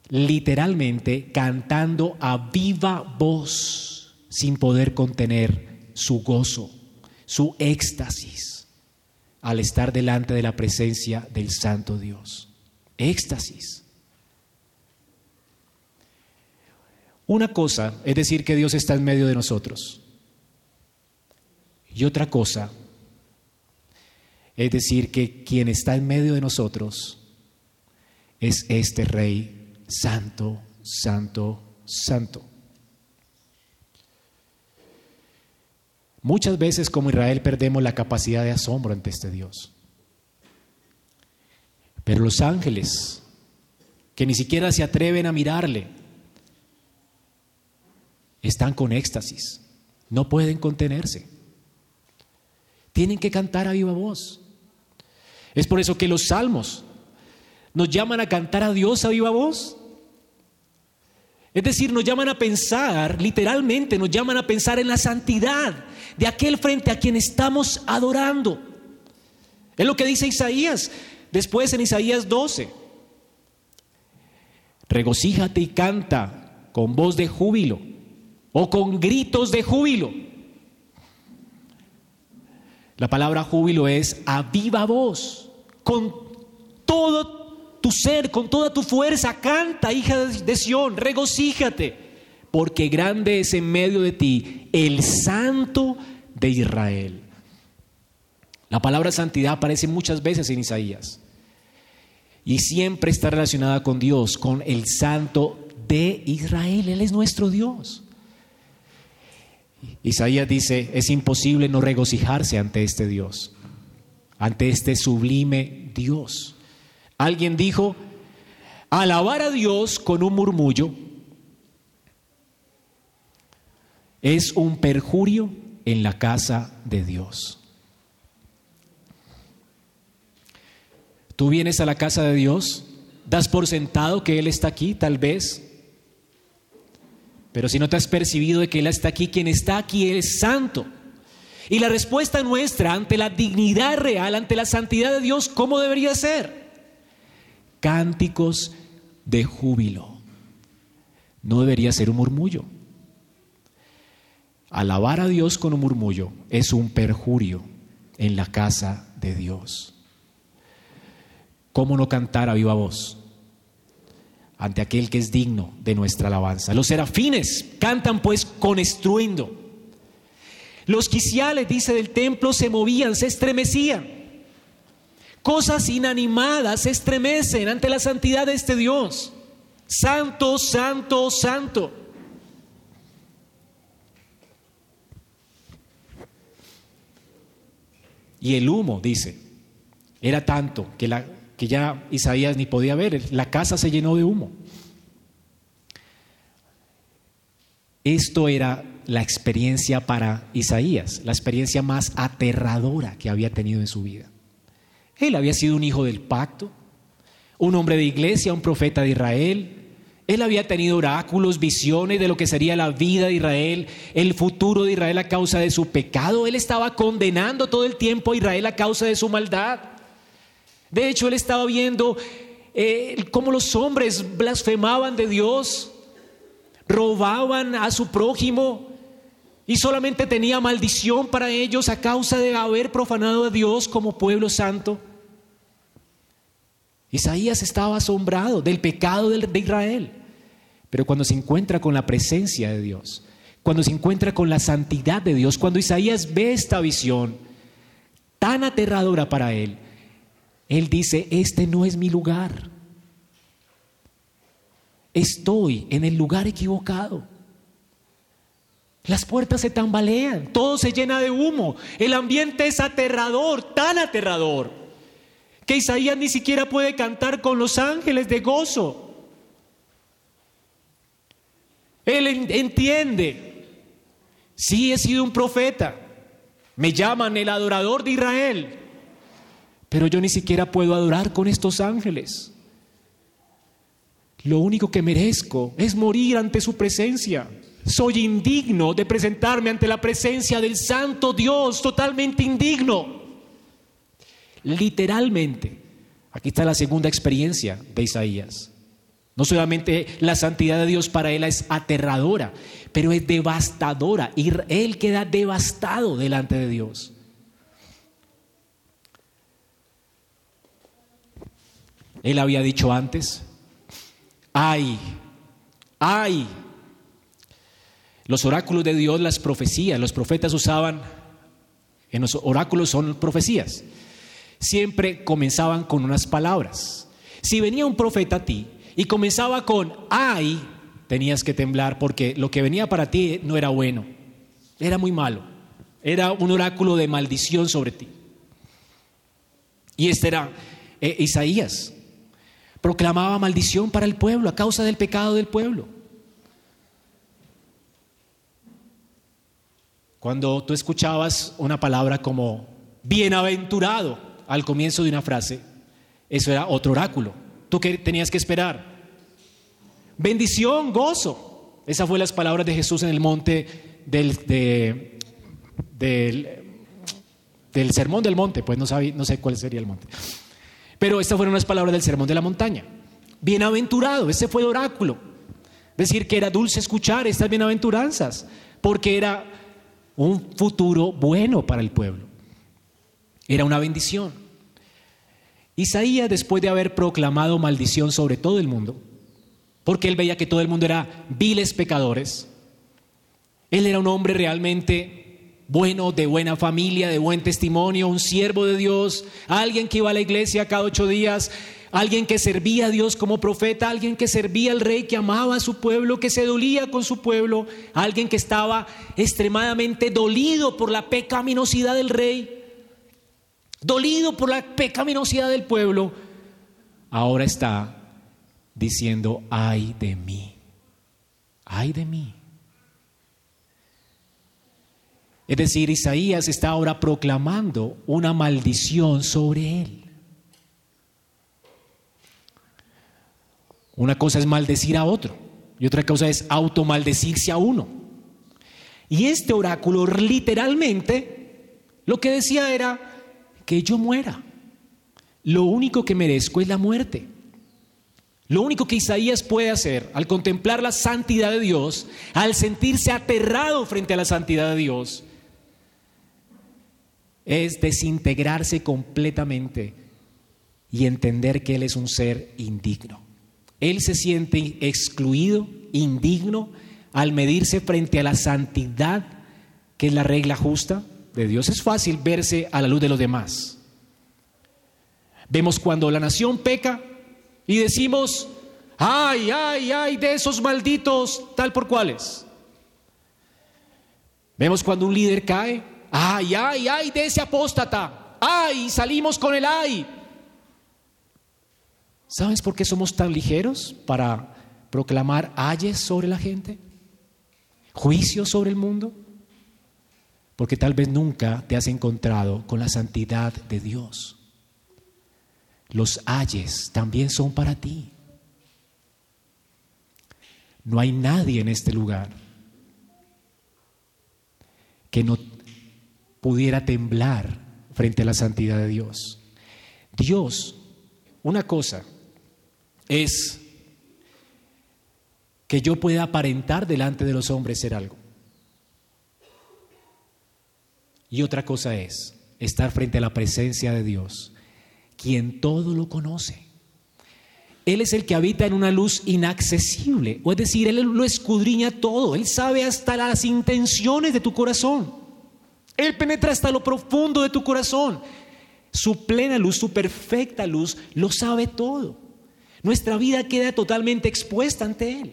A: literalmente cantando a viva voz sin poder contener su gozo, su éxtasis al estar delante de la presencia del Santo Dios. Éxtasis. Una cosa es decir que Dios está en medio de nosotros. Y otra cosa es decir que quien está en medio de nosotros es este Rey Santo, Santo, Santo. Muchas veces como Israel perdemos la capacidad de asombro ante este Dios. Pero los ángeles, que ni siquiera se atreven a mirarle, están con éxtasis, no pueden contenerse. Tienen que cantar a viva voz. Es por eso que los salmos nos llaman a cantar a Dios a viva voz. Es decir, nos llaman a pensar, literalmente nos llaman a pensar en la santidad de aquel frente a quien estamos adorando. Es lo que dice Isaías después en Isaías 12. Regocíjate y canta con voz de júbilo o con gritos de júbilo. La palabra júbilo es a viva voz, con todo tu ser, con toda tu fuerza, canta, hija de Sión, regocíjate porque grande es en medio de ti el santo de Israel. La palabra santidad aparece muchas veces en Isaías y siempre está relacionada con Dios, con el santo de Israel. Él es nuestro Dios. Isaías dice, es imposible no regocijarse ante este Dios, ante este sublime Dios. Alguien dijo, alabar a Dios con un murmullo es un perjurio en la casa de Dios. Tú vienes a la casa de Dios, das por sentado que Él está aquí, tal vez, pero si no te has percibido de que Él está aquí, quien está aquí es santo. Y la respuesta nuestra ante la dignidad real, ante la santidad de Dios, ¿cómo debería ser? Cánticos de júbilo. No debería ser un murmullo. Alabar a Dios con un murmullo es un perjurio en la casa de Dios. ¿Cómo no cantar a viva voz ante aquel que es digno de nuestra alabanza? Los serafines cantan pues con estruendo. Los quiciales, dice del templo, se movían, se estremecían. Cosas inanimadas se estremecen ante la santidad de este Dios. Santo, santo, santo. Y el humo, dice, era tanto que, la, que ya Isaías ni podía ver. La casa se llenó de humo. Esto era la experiencia para Isaías, la experiencia más aterradora que había tenido en su vida. Él había sido un hijo del pacto, un hombre de iglesia, un profeta de Israel. Él había tenido oráculos, visiones de lo que sería la vida de Israel, el futuro de Israel a causa de su pecado. Él estaba condenando todo el tiempo a Israel a causa de su maldad. De hecho, él estaba viendo eh, cómo los hombres blasfemaban de Dios, robaban a su prójimo y solamente tenía maldición para ellos a causa de haber profanado a Dios como pueblo santo. Isaías estaba asombrado del pecado de Israel, pero cuando se encuentra con la presencia de Dios, cuando se encuentra con la santidad de Dios, cuando Isaías ve esta visión tan aterradora para él, él dice, este no es mi lugar. Estoy en el lugar equivocado. Las puertas se tambalean, todo se llena de humo, el ambiente es aterrador, tan aterrador, que Isaías ni siquiera puede cantar con los ángeles de gozo. Él entiende, sí he sido un profeta, me llaman el adorador de Israel, pero yo ni siquiera puedo adorar con estos ángeles. Lo único que merezco es morir ante su presencia. Soy indigno de presentarme ante la presencia del Santo Dios, totalmente indigno. Literalmente, aquí está la segunda experiencia de Isaías. No solamente la santidad de Dios para él es aterradora, pero es devastadora. Y él queda devastado delante de Dios. Él había dicho antes, ay, ay. Los oráculos de Dios, las profecías, los profetas usaban, en los oráculos son profecías, siempre comenzaban con unas palabras. Si venía un profeta a ti y comenzaba con ay, tenías que temblar porque lo que venía para ti no era bueno, era muy malo, era un oráculo de maldición sobre ti. Y este era eh, Isaías proclamaba maldición para el pueblo a causa del pecado del pueblo. Cuando tú escuchabas una palabra como bienaventurado al comienzo de una frase, eso era otro oráculo. ¿Tú qué tenías que esperar? Bendición, gozo. Esas fueron las palabras de Jesús en el monte del, del, del sermón del monte, pues no, no sé cuál sería el monte. Pero estas fueron las palabras del sermón de la montaña. Bienaventurado, ese fue el oráculo. Decir que era dulce escuchar estas bienaventuranzas, porque era un futuro bueno para el pueblo. Era una bendición. Isaías, después de haber proclamado maldición sobre todo el mundo, porque él veía que todo el mundo era viles pecadores, él era un hombre realmente bueno, de buena familia, de buen testimonio, un siervo de Dios, alguien que iba a la iglesia cada ocho días, alguien que servía a Dios como profeta, alguien que servía al rey, que amaba a su pueblo, que se dolía con su pueblo, alguien que estaba extremadamente dolido por la pecaminosidad del rey, dolido por la pecaminosidad del pueblo, ahora está diciendo, ay de mí, ay de mí. Es decir, Isaías está ahora proclamando una maldición sobre él. Una cosa es maldecir a otro y otra cosa es automaldecirse a uno. Y este oráculo literalmente lo que decía era que yo muera. Lo único que merezco es la muerte. Lo único que Isaías puede hacer al contemplar la santidad de Dios, al sentirse aterrado frente a la santidad de Dios, es desintegrarse completamente y entender que Él es un ser indigno. Él se siente excluido, indigno, al medirse frente a la santidad, que es la regla justa de Dios. Es fácil verse a la luz de los demás. Vemos cuando la nación peca y decimos, ay, ay, ay, de esos malditos tal por cuales. Vemos cuando un líder cae, ay, ay, ay, de ese apóstata, ay, salimos con el ay. ¿Sabes por qué somos tan ligeros para proclamar ayes sobre la gente? ¿Juicios sobre el mundo? Porque tal vez nunca te has encontrado con la santidad de Dios. Los ayes también son para ti. No hay nadie en este lugar que no pudiera temblar frente a la santidad de Dios. Dios, una cosa es que yo pueda aparentar delante de los hombres ser algo. Y otra cosa es estar frente a la presencia de Dios, quien todo lo conoce. Él es el que habita en una luz inaccesible, o es decir, Él lo escudriña todo, Él sabe hasta las intenciones de tu corazón, Él penetra hasta lo profundo de tu corazón. Su plena luz, su perfecta luz, lo sabe todo. Nuestra vida queda totalmente expuesta ante Él.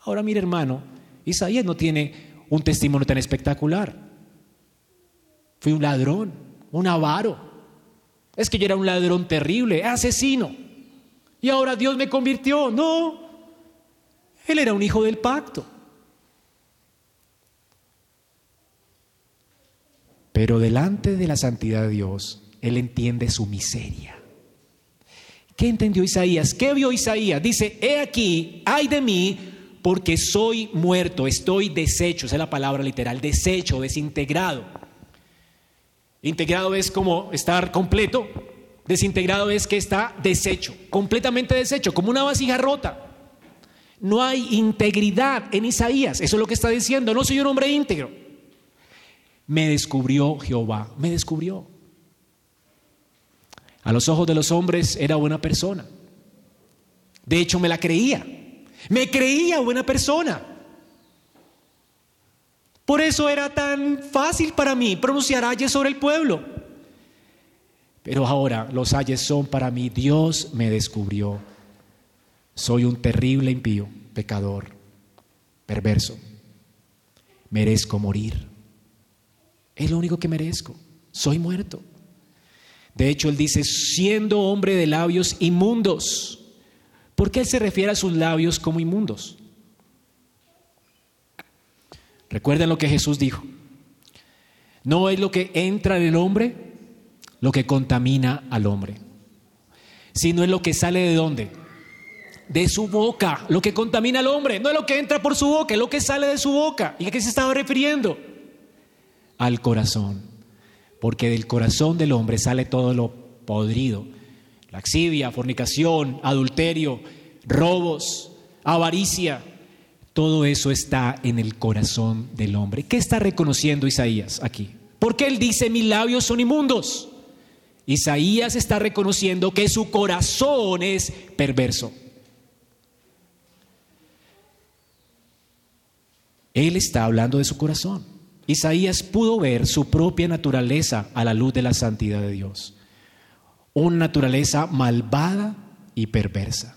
A: Ahora mire hermano, Isaías no tiene un testimonio tan espectacular. Fui un ladrón, un avaro, es que yo era un ladrón terrible, asesino. Y ahora Dios me convirtió. No, él era un hijo del pacto. Pero delante de la santidad de Dios, él entiende su miseria. ¿Qué entendió Isaías? ¿Qué vio Isaías? Dice, he aquí, ay de mí, porque soy muerto, estoy deshecho, esa es la palabra literal, deshecho, desintegrado. Integrado es como estar completo, desintegrado es que está deshecho, completamente deshecho, como una vasija rota. No hay integridad en Isaías, eso es lo que está diciendo, no soy un hombre íntegro. Me descubrió Jehová, me descubrió. A los ojos de los hombres era buena persona. De hecho, me la creía. Me creía buena persona. Por eso era tan fácil para mí pronunciar ayes sobre el pueblo. Pero ahora los ayes son para mí. Dios me descubrió. Soy un terrible impío, pecador, perverso. Merezco morir. Es lo único que merezco. Soy muerto. De hecho, él dice, siendo hombre de labios inmundos. ¿Por qué él se refiere a sus labios como inmundos? Recuerden lo que Jesús dijo. No es lo que entra en el hombre lo que contamina al hombre, sino es lo que sale de dónde? De su boca, lo que contamina al hombre, no es lo que entra por su boca, es lo que sale de su boca. ¿Y a qué se estaba refiriendo? Al corazón, porque del corazón del hombre sale todo lo podrido, laxivia, fornicación, adulterio, robos, avaricia, todo eso está en el corazón del hombre. ¿Qué está reconociendo Isaías aquí? Porque él dice, mis labios son inmundos. Isaías está reconociendo que su corazón es perverso. Él está hablando de su corazón. Isaías pudo ver su propia naturaleza a la luz de la santidad de Dios. Una naturaleza malvada y perversa.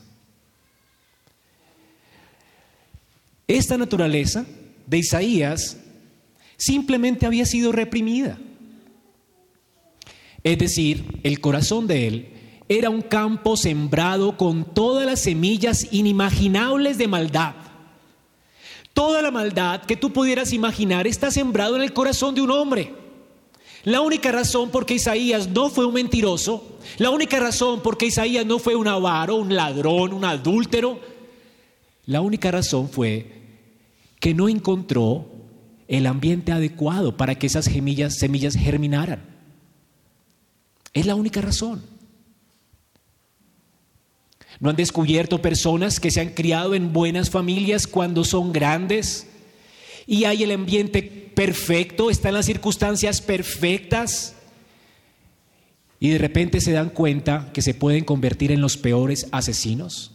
A: Esta naturaleza de Isaías simplemente había sido reprimida. Es decir, el corazón de él era un campo sembrado con todas las semillas inimaginables de maldad. Toda la maldad que tú pudieras imaginar está sembrado en el corazón de un hombre. La única razón por qué Isaías no fue un mentiroso, la única razón por qué Isaías no fue un avaro, un ladrón, un adúltero, la única razón fue que no encontró el ambiente adecuado para que esas semillas, semillas germinaran. Es la única razón. ¿No han descubierto personas que se han criado en buenas familias cuando son grandes y hay el ambiente perfecto, están las circunstancias perfectas y de repente se dan cuenta que se pueden convertir en los peores asesinos?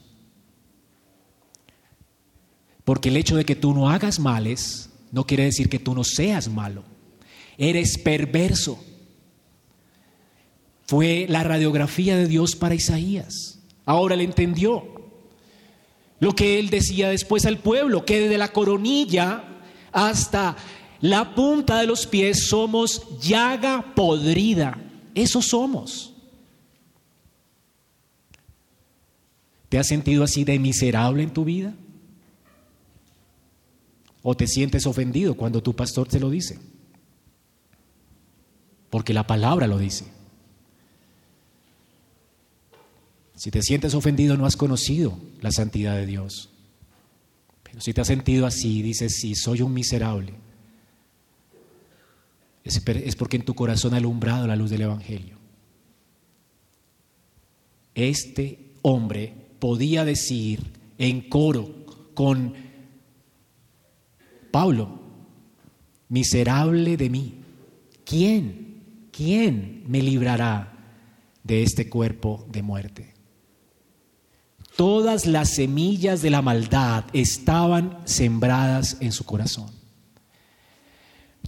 A: Porque el hecho de que tú no hagas males no quiere decir que tú no seas malo. Eres perverso. Fue la radiografía de Dios para Isaías. Ahora le entendió lo que él decía después al pueblo, que desde la coronilla hasta la punta de los pies somos llaga podrida. Eso somos. ¿Te has sentido así de miserable en tu vida? ¿O te sientes ofendido cuando tu pastor te lo dice? Porque la palabra lo dice. Si te sientes ofendido no has conocido la santidad de Dios. Pero si te has sentido así, dices, sí, soy un miserable, es porque en tu corazón ha alumbrado la luz del Evangelio. Este hombre podía decir en coro con Pablo, miserable de mí, ¿quién, quién me librará de este cuerpo de muerte? Todas las semillas de la maldad estaban sembradas en su corazón.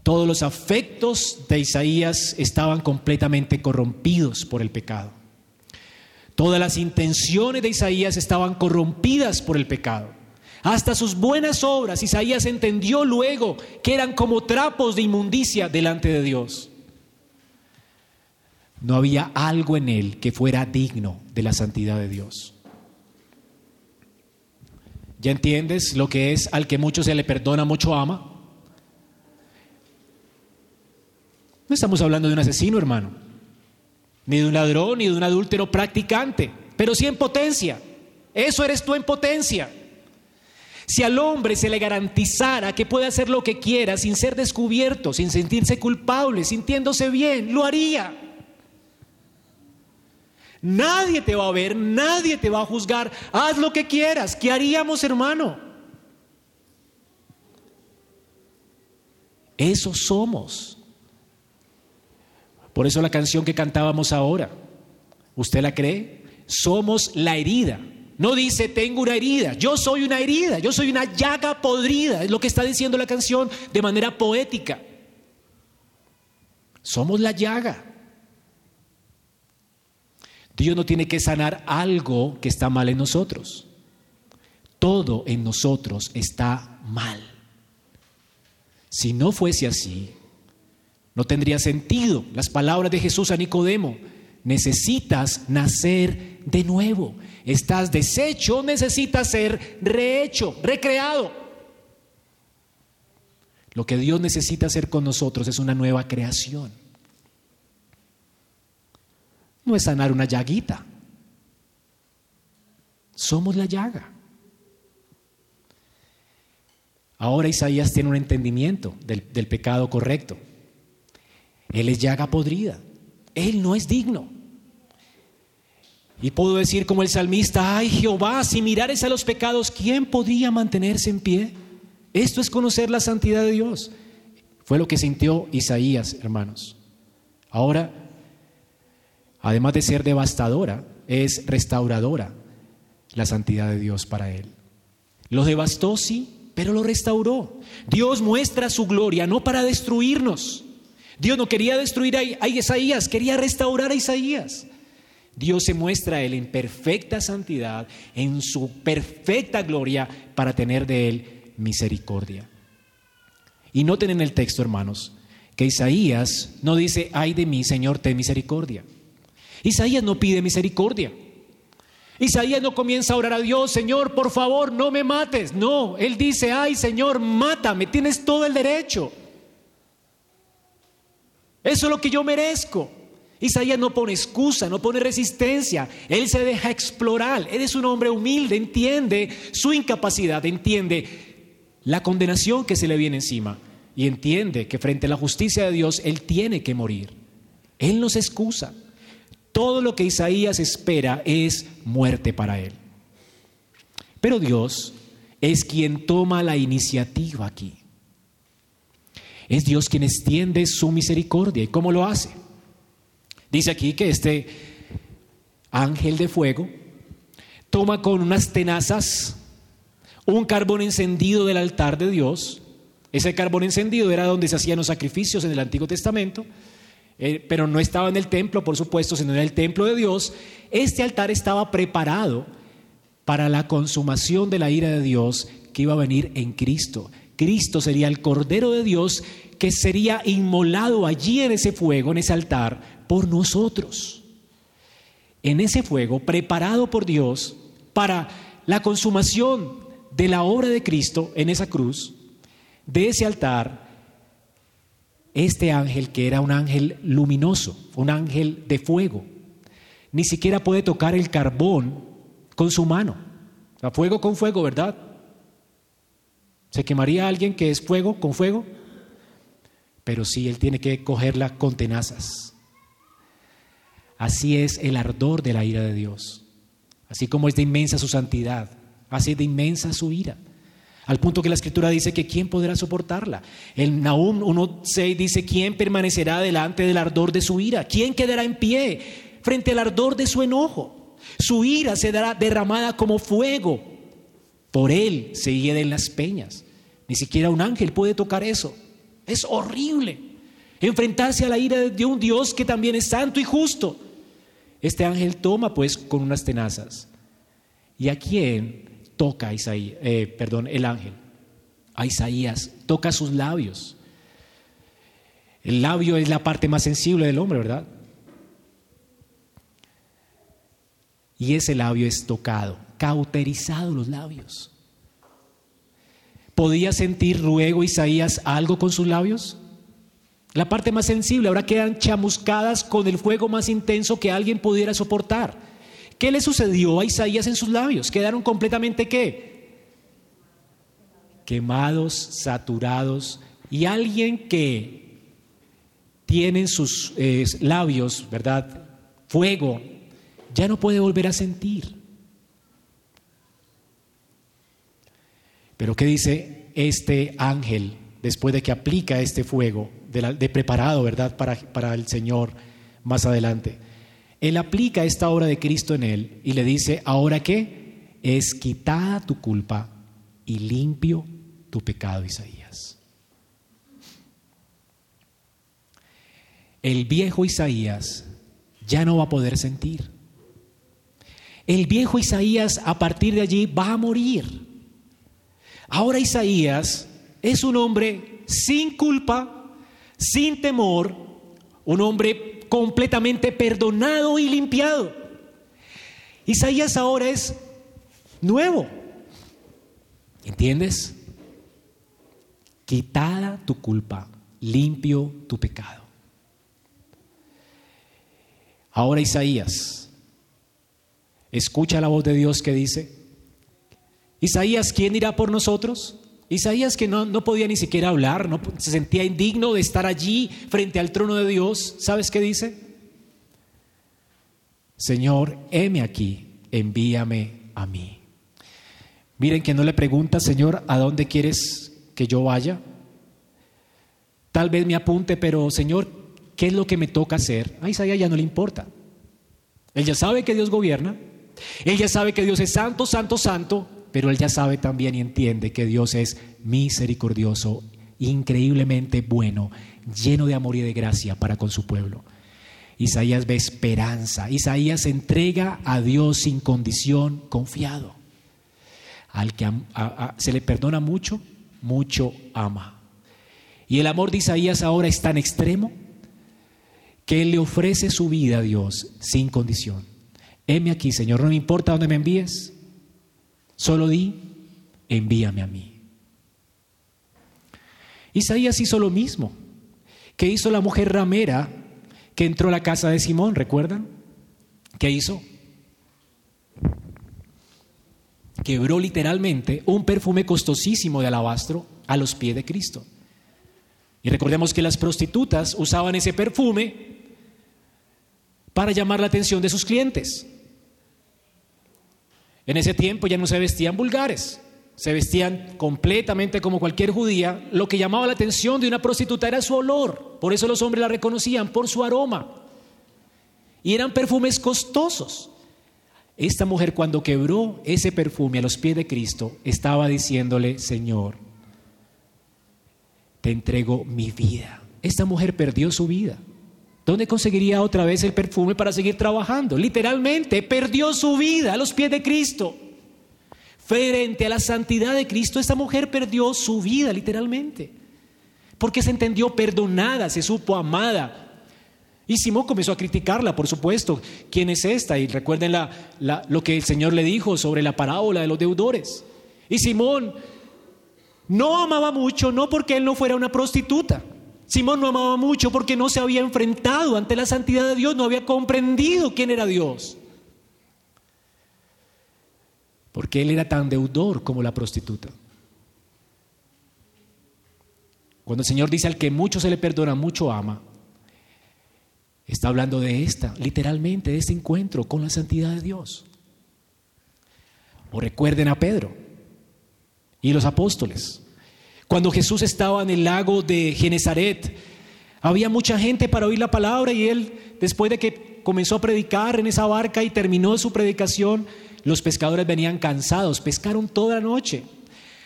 A: Todos los afectos de Isaías estaban completamente corrompidos por el pecado. Todas las intenciones de Isaías estaban corrompidas por el pecado. Hasta sus buenas obras, Isaías entendió luego que eran como trapos de inmundicia delante de Dios. No había algo en él que fuera digno de la santidad de Dios. ¿Ya entiendes lo que es al que mucho se le perdona, mucho ama? No estamos hablando de un asesino, hermano, ni de un ladrón, ni de un adúltero practicante, pero sí en potencia. Eso eres tú en potencia. Si al hombre se le garantizara que puede hacer lo que quiera sin ser descubierto, sin sentirse culpable, sintiéndose bien, lo haría. Nadie te va a ver, nadie te va a juzgar. Haz lo que quieras. ¿Qué haríamos, hermano? Eso somos. Por eso la canción que cantábamos ahora, ¿usted la cree? Somos la herida. No dice tengo una herida, yo soy una herida, yo soy una llaga podrida, es lo que está diciendo la canción de manera poética. Somos la llaga. Dios no tiene que sanar algo que está mal en nosotros. Todo en nosotros está mal. Si no fuese así, no tendría sentido las palabras de Jesús a Nicodemo. Necesitas nacer de nuevo. Estás deshecho, necesitas ser rehecho, recreado. Lo que Dios necesita hacer con nosotros es una nueva creación no es sanar una llaguita. Somos la llaga. Ahora Isaías tiene un entendimiento del, pecado correcto. Él es llaga podrida. Él no es digno. Y puedo decir como el salmista, ay Jehová, si mirares a los pecados, ¿quién podría mantenerse en pie? Esto es conocer la santidad de Dios. Fue lo que sintió Isaías, hermanos. Ahora además de ser devastadora, es restauradora la santidad de Dios para él. Lo devastó, sí, pero lo restauró. Dios muestra su gloria no para destruirnos. Dios no quería destruir a Isaías, quería restaurar a Isaías. Dios se muestra a él en perfecta santidad, en su perfecta gloria, para tener de él misericordia. Y noten en el texto, hermanos, que Isaías no dice, ay de mí, Señor, ten misericordia. Isaías no pide misericordia. Isaías no comienza a orar a Dios, Señor, por favor, no me mates. No, él dice, ay Señor, mátame, tienes todo el derecho. Eso es lo que yo merezco. Isaías no pone excusa, no pone resistencia, él se deja explorar. Él es un hombre humilde, entiende su incapacidad, entiende la condenación que se le viene encima y entiende que frente a la justicia de Dios él tiene que morir. Él no se excusa. Todo lo que Isaías espera es muerte para él. Pero Dios es quien toma la iniciativa aquí. Es Dios quien extiende su misericordia. ¿Y cómo lo hace? Dice aquí que este ángel de fuego toma con unas tenazas un carbón encendido del altar de Dios. Ese carbón encendido era donde se hacían los sacrificios en el Antiguo Testamento eh, pero no estaba en el templo, por supuesto, sino en el templo de Dios, este altar estaba preparado para la consumación de la ira de Dios que iba a venir en Cristo. Cristo sería el Cordero de Dios que sería inmolado allí en ese fuego, en ese altar, por nosotros. En ese fuego, preparado por Dios para la consumación de la obra de Cristo en esa cruz, de ese altar, este ángel que era un ángel luminoso, un ángel de fuego, ni siquiera puede tocar el carbón con su mano. A fuego con fuego, ¿verdad? ¿Se quemaría alguien que es fuego con fuego? Pero sí, él tiene que cogerla con tenazas. Así es el ardor de la ira de Dios. Así como es de inmensa su santidad, así de inmensa su ira. Al punto que la escritura dice que quién podrá soportarla. En Nahum 1.6 dice, ¿quién permanecerá delante del ardor de su ira? ¿Quién quedará en pie frente al ardor de su enojo? Su ira se dará derramada como fuego. Por él se hieden las peñas. Ni siquiera un ángel puede tocar eso. Es horrible. Enfrentarse a la ira de un Dios que también es santo y justo. Este ángel toma pues con unas tenazas. ¿Y a quién toca Isaías? Eh, perdón, el ángel. A Isaías toca sus labios. El labio es la parte más sensible del hombre, ¿verdad? Y ese labio es tocado, cauterizado los labios. ¿Podía sentir luego Isaías algo con sus labios? La parte más sensible, ahora quedan chamuscadas con el fuego más intenso que alguien pudiera soportar. ¿Qué le sucedió a Isaías en sus labios? ¿Quedaron completamente qué? Quemados, saturados. Y alguien que tiene en sus eh, labios, ¿verdad? Fuego, ya no puede volver a sentir. Pero ¿qué dice este ángel después de que aplica este fuego de, preparado, ¿verdad?, para, para el Señor más adelante. Él aplica esta obra de Cristo en él y le dice, ¿ahora qué? Es quitada tu culpa y limpio tu pecado, Isaías. El viejo Isaías ya no va a poder sentir. El viejo Isaías a partir de allí va a morir. Ahora Isaías es un hombre sin culpa, sin temor, un hombre completamente perdonado y limpiado. Isaías ahora es nuevo. ¿Entiendes? Quitada tu culpa, limpio tu pecado. Ahora Isaías, escucha la voz de Dios que dice, Isaías, ¿quién irá por nosotros? Isaías que no, no, podía ni siquiera hablar, no, se sentía indigno de estar allí frente al trono de Dios. ¿Sabes qué dice? Señor, heme aquí, envíame a mí. Miren que no le pregunta, Señor, ¿a dónde quieres que yo vaya? Tal vez me apunte, pero Señor, ¿qué es lo que me toca hacer? A Isaías ya no le importa. Él ya sabe que Dios gobierna, él ya sabe que Dios es santo, santo, santo, pero él ya sabe también y entiende que Dios es misericordioso, increíblemente bueno, lleno de amor y de gracia para con su pueblo. Isaías ve esperanza, Isaías entrega a Dios sin condición, confiado. Al que se le perdona mucho, mucho ama. Y el amor de Isaías ahora es tan extremo que él le ofrece su vida a Dios sin condición. Heme aquí, Señor, no me importa dónde me envíes, Solo di, envíame a mí. Isaías hizo lo mismo que hizo la mujer ramera que entró a la casa de Simón, ¿recuerdan? ¿Qué hizo? Quebró literalmente un perfume costosísimo de alabastro a los pies de Cristo. Y recordemos que las prostitutas usaban ese perfume para llamar la atención de sus clientes. En ese tiempo ya no se vestían vulgares, se vestían completamente como cualquier judía. Lo que llamaba la atención de una prostituta era su olor, por eso los hombres la reconocían, por su aroma. Y eran perfumes costosos. Esta mujer cuando quebró ese perfume a los pies de Cristo, estaba diciéndole, Señor, te entrego mi vida. Esta mujer perdió su vida ¿Dónde conseguiría otra vez el perfume para seguir trabajando? Literalmente, perdió su vida a los pies de Cristo. Frente a la santidad de Cristo, esta mujer perdió su vida, literalmente. Porque se entendió perdonada, se supo amada. Y Simón comenzó a criticarla, por supuesto. ¿Quién es esta? Y recuerden lo que el Señor le dijo sobre la parábola de los deudores. Y Simón no amaba mucho, no porque él no fuera una prostituta, Simón no amaba mucho porque no se había enfrentado ante la santidad de Dios, no había comprendido quién era Dios. Porque él era tan deudor como la prostituta. Cuando el Señor dice al que mucho se le perdona, mucho ama, está hablando de esta, literalmente, de este encuentro con la santidad de Dios. O recuerden a Pedro y los apóstoles. Cuando Jesús estaba en el lago de Genezaret, había mucha gente para oír la palabra y él, después de que comenzó a predicar en esa barca y terminó su predicación, los pescadores venían cansados, pescaron toda la noche.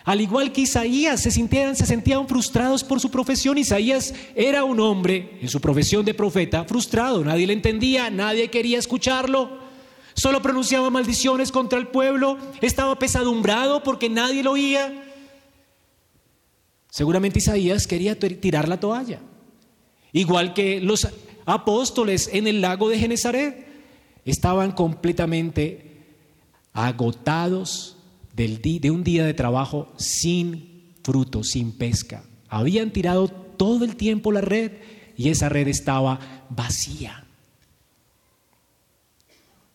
A: Al igual que Isaías, se, sentían, se frustrados por su profesión. Isaías era un hombre, en su profesión de profeta, frustrado. Nadie le entendía, nadie quería escucharlo. Solo pronunciaba maldiciones contra el pueblo. Estaba pesadumbrado porque nadie lo oía. Seguramente Isaías quería tirar la toalla. Igual que los apóstoles en el lago de Genezaret estaban completamente agotados de un día de trabajo sin fruto, sin pesca. Habían tirado todo el tiempo la red y esa red estaba vacía.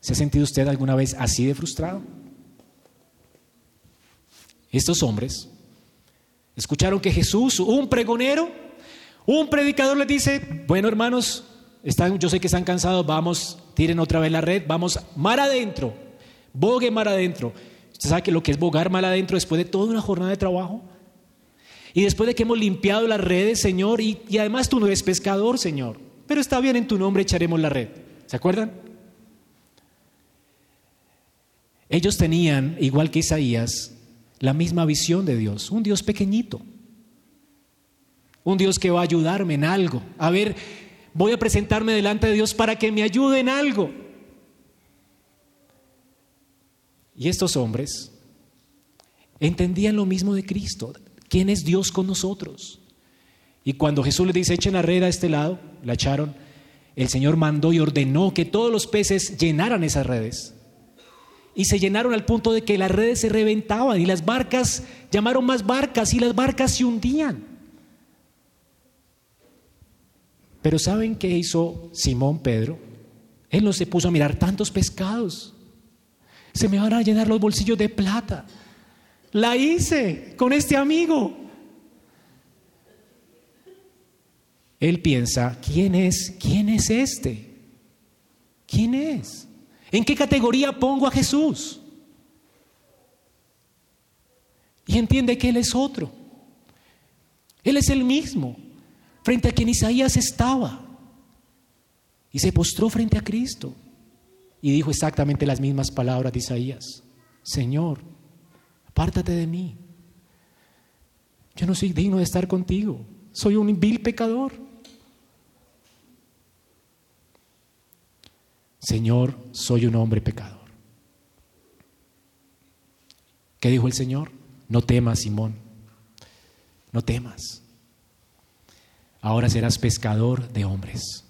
A: ¿Se ha sentido usted alguna vez así de frustrado? Estos hombres Escucharon que Jesús, un pregonero, un predicador les dice, bueno hermanos, están, yo sé que están cansados, vamos, tiren otra vez la red, vamos mar adentro, bogue mar adentro. Usted sabe que lo que es bogar mar adentro después de toda una jornada de trabajo. Y después de que hemos limpiado las redes, Señor, y, y además tú no eres pescador, Señor, pero está bien, en tu nombre echaremos la red. ¿Se acuerdan? Ellos tenían, igual que Isaías, la misma visión de Dios, un Dios pequeñito, un Dios que va a ayudarme en algo. A ver, voy a presentarme delante de Dios para que me ayude en algo. Y estos hombres entendían lo mismo de Cristo. ¿Quién es Dios con nosotros? Y cuando Jesús les dice, echen la red a este lado, la echaron, el Señor mandó y ordenó que todos los peces llenaran esas redes y se llenaron al punto de que las redes se reventaban y las barcas llamaron más barcas y las barcas se hundían. Pero ¿saben qué hizo Simón Pedro? Él no se puso a mirar tantos pescados. Se me van a llenar los bolsillos de plata. La hice con este amigo. Él piensa, ¿quién es? ¿Quién es este? ¿Quién es? ¿En qué categoría pongo a Jesús? Y entiende que Él es otro. Él es el mismo, frente a quien Isaías estaba. Y se postró frente a Cristo. Y dijo exactamente las mismas palabras de Isaías. Señor, apártate de mí. Yo no soy digno de estar contigo. Soy un vil pecador. Señor, soy un hombre pecador. ¿Qué dijo el Señor? No temas, Simón, no temas. Ahora serás pescador de hombres.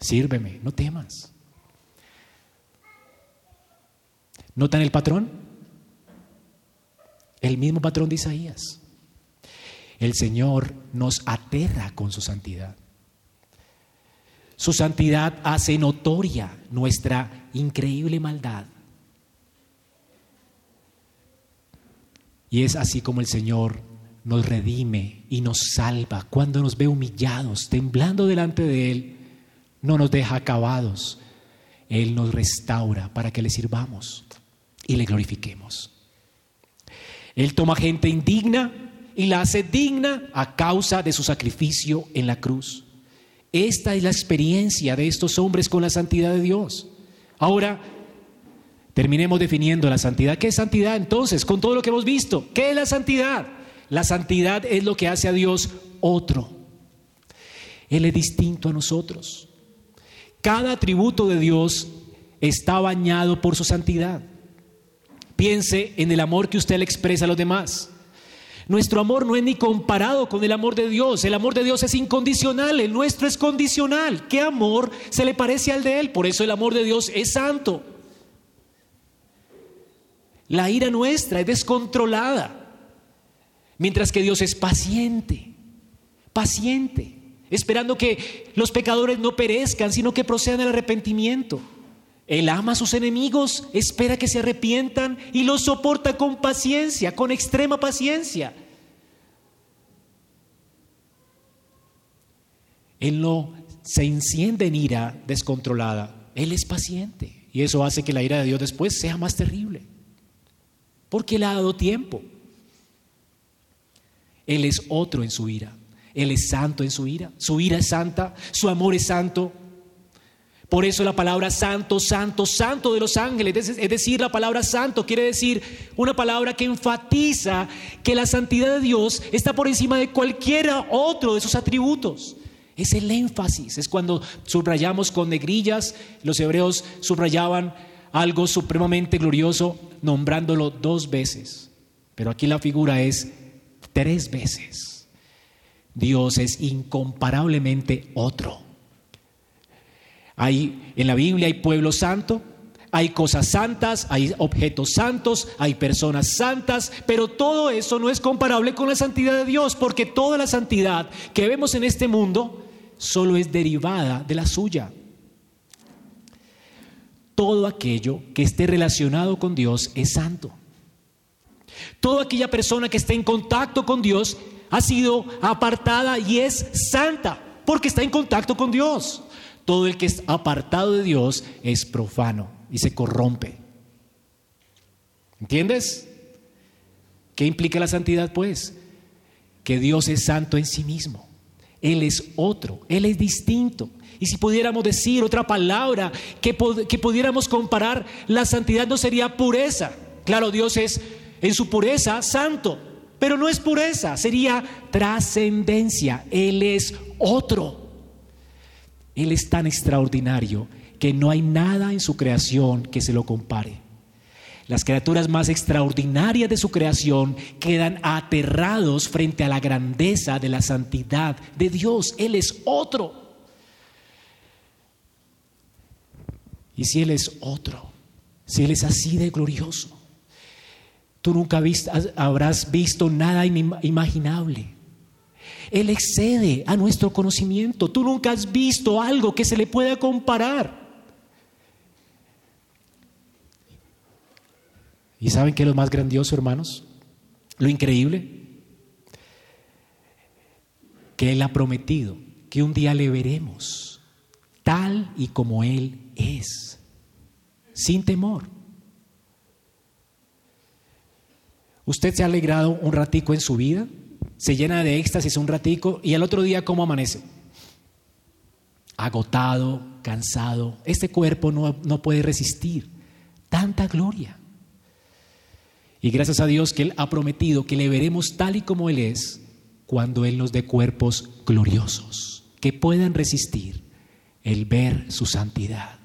A: Sírveme, no temas. ¿Notan el patrón? El mismo patrón de Isaías. El Señor nos aterra con su santidad. Su santidad hace notoria nuestra increíble maldad. Y es así como el Señor nos redime y nos salva cuando nos ve humillados, temblando delante de Él. No nos deja acabados. Él nos restaura para que le sirvamos y le glorifiquemos. Él toma gente indigna y la hace digna a causa de su sacrificio en la cruz. Esta es la experiencia de estos hombres con la santidad de Dios. Ahora, terminemos definiendo la santidad. ¿Qué es santidad entonces? Con todo lo que hemos visto. ¿Qué es la santidad? La santidad es lo que hace a Dios otro. Él es distinto a nosotros. Cada atributo de Dios está bañado por su santidad. Piense en el amor que usted le expresa a los demás. Nuestro amor no es ni comparado con el amor de Dios. El amor de Dios es incondicional, el nuestro es condicional. ¿Qué amor se le parece al de Él? Por eso el amor de Dios es santo. La ira nuestra es descontrolada, mientras que Dios es paciente, paciente, esperando que los pecadores no perezcan, sino que procedan al arrepentimiento. Él ama a sus enemigos, espera que se arrepientan y los soporta con paciencia, con extrema paciencia. Él no se enciende en ira descontrolada, Él es paciente y eso hace que la ira de Dios después sea más terrible, porque le ha dado tiempo. Él es otro en su ira, Él es santo en su ira, su ira es santa, su amor es santo, por eso la palabra santo, santo, santo de los ángeles, es decir, la palabra santo quiere decir una palabra que enfatiza que la santidad de Dios está por encima de cualquier otro de sus atributos. Es el énfasis, es cuando subrayamos con negrillas, los hebreos subrayaban algo supremamente glorioso nombrándolo dos veces, pero aquí la figura es tres veces. Dios es incomparablemente otro. Hay, en la Biblia hay pueblo santo, hay cosas santas, hay objetos santos, hay personas santas, pero todo eso no es comparable con la santidad de Dios, porque toda la santidad que vemos en este mundo solo es derivada de la suya. Todo aquello que esté relacionado con Dios es santo. Toda aquella persona que esté en contacto con Dios ha sido apartada y es santa, porque está en contacto con Dios. Todo el que es apartado de Dios es profano y se corrompe. ¿Entiendes? ¿Qué implica la santidad pues? Que Dios es santo en sí mismo. Él es otro, Él es distinto. Y si pudiéramos decir otra palabra que, que pudiéramos comparar, la santidad no sería pureza. Claro, Dios es en su pureza santo, pero no es pureza, sería trascendencia. Él es otro. Él es tan extraordinario que no hay nada en su creación que se lo compare. Las criaturas más extraordinarias de su creación quedan aterrados frente a la grandeza de la santidad de Dios. Él es otro. Y si Él es otro, si Él es así de glorioso, tú nunca habrás visto nada inimaginable. Él excede a nuestro conocimiento. Tú nunca has visto algo que se le pueda comparar. ¿Y saben qué es lo más grandioso, hermanos? Lo increíble. Que Él ha prometido que un día le veremos tal y como Él es, sin temor. ¿Usted se ha alegrado un ratico en su vida? Se llena de éxtasis un ratico y al otro día ¿cómo amanece? Agotado, cansado. Este cuerpo no, no puede resistir tanta gloria. Y gracias a Dios que Él ha prometido que le veremos tal y como Él es cuando Él nos dé cuerpos gloriosos, que puedan resistir el ver su santidad.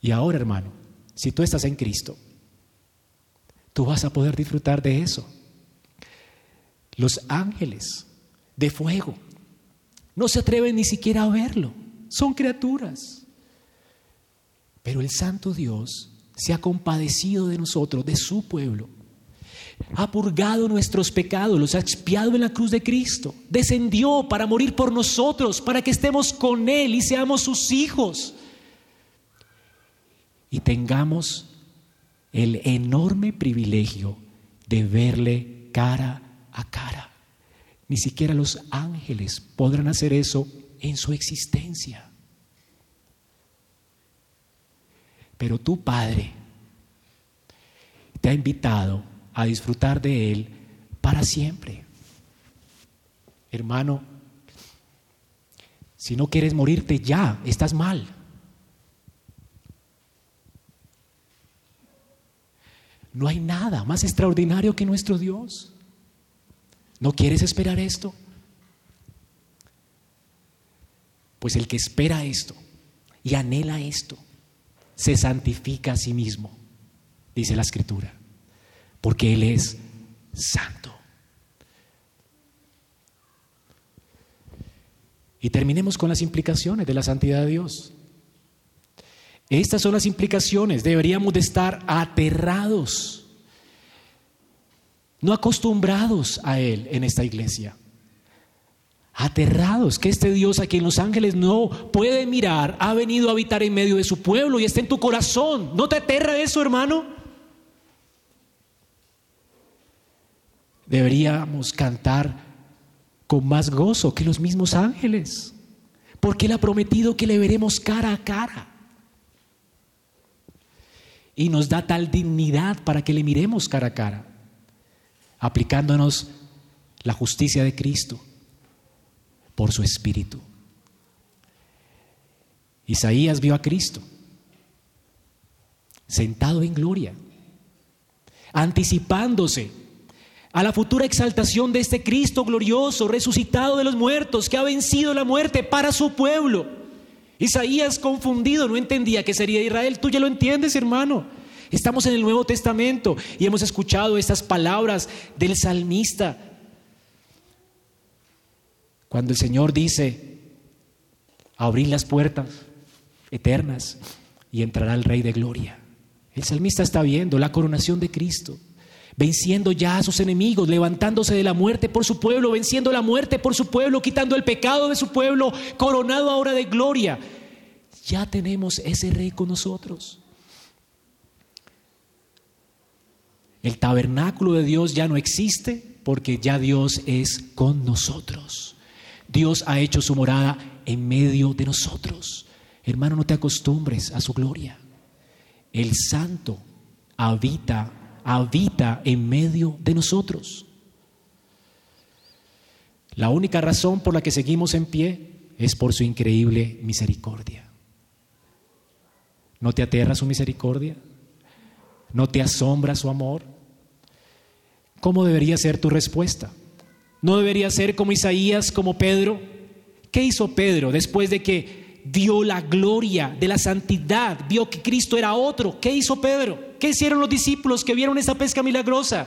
A: Y ahora, hermano, si tú estás en Cristo, tú vas a poder disfrutar de eso. Los ángeles de fuego no se atreven ni siquiera a verlo. Son criaturas. Pero el Santo Dios se ha compadecido de nosotros, de su pueblo. Ha purgado nuestros pecados, los ha expiado en la cruz de Cristo. Descendió para morir por nosotros, para que estemos con Él y seamos sus hijos. Y tengamos el enorme privilegio de verle cara a cara. Ni siquiera los ángeles podrán hacer eso en su existencia. Pero tu Padre te ha invitado a disfrutar de Él para siempre. Hermano, si no quieres morirte ya, estás mal. No hay nada más extraordinario que nuestro Dios. ¿No quieres esperar esto? Pues el que espera esto y anhela esto, se santifica a sí mismo, dice la escritura, porque Él es santo. Y terminemos con las implicaciones de la santidad de Dios. Estas son las implicaciones. Deberíamos de estar aterrados, no acostumbrados a Él en esta iglesia. Aterrados que este Dios a quien los ángeles no puede mirar ha venido a habitar en medio de su pueblo y está en tu corazón. ¿No te aterra eso, hermano? Deberíamos cantar con más gozo que los mismos ángeles, porque Él ha prometido que le veremos cara a cara. Y nos da tal dignidad para que le miremos cara a cara, aplicándonos la justicia de Cristo por su Espíritu. Isaías vio a Cristo sentado en gloria, anticipándose a la futura exaltación de este Cristo glorioso, resucitado de los muertos, que ha vencido la muerte para su pueblo. Isaías confundido no entendía que sería Israel. Tú ya lo entiendes, hermano. Estamos en el Nuevo Testamento y hemos escuchado estas palabras del salmista. Cuando el Señor dice, abrir las puertas eternas y entrará el Rey de Gloria. El salmista está viendo la coronación de Cristo venciendo ya a sus enemigos, levantándose de la muerte por su pueblo, venciendo la muerte por su pueblo, quitando el pecado de su pueblo, coronado ahora de gloria. Ya tenemos ese rey con nosotros. El tabernáculo de Dios ya no existe porque ya Dios es con nosotros. Dios ha hecho su morada en medio de nosotros. Hermano, no te acostumbres a su gloria. El santo habita habita en medio de nosotros. La única razón por la que seguimos en pie es por su increíble misericordia. ¿No te aterra su misericordia? ¿No te asombra su amor? ¿Cómo debería ser tu respuesta? ¿No debería ser como Isaías, como Pedro? ¿Qué hizo Pedro después de que vio la gloria de la santidad, vio que Cristo era otro. ¿Qué hizo Pedro? ¿Qué hicieron los discípulos que vieron esa pesca milagrosa?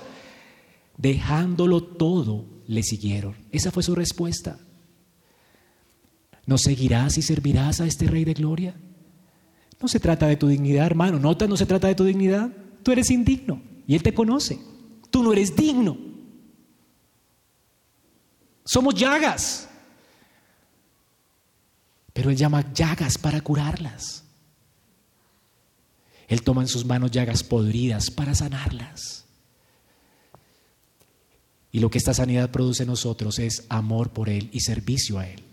A: Dejándolo todo, le siguieron. Esa fue su respuesta. ¿No seguirás y servirás a este Rey de Gloria? No se trata de tu dignidad, hermano. Nota, no se trata de tu dignidad. Tú eres indigno y Él te conoce. Tú no eres digno. Somos llagas. Pero Él llama llagas para curarlas. Él toma en sus manos llagas podridas para sanarlas. Y lo que esta sanidad produce en nosotros es amor por Él y servicio a Él.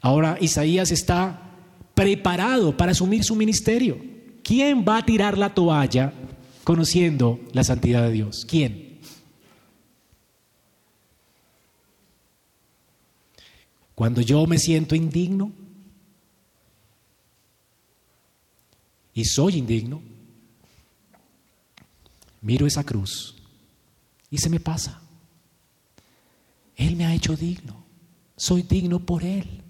A: Ahora Isaías está preparado para asumir su ministerio. ¿Quién va a tirar la toalla conociendo la santidad de Dios? ¿Quién? Cuando yo me siento indigno, y soy indigno, miro esa cruz y se me pasa. Él me ha hecho digno, soy digno por Él.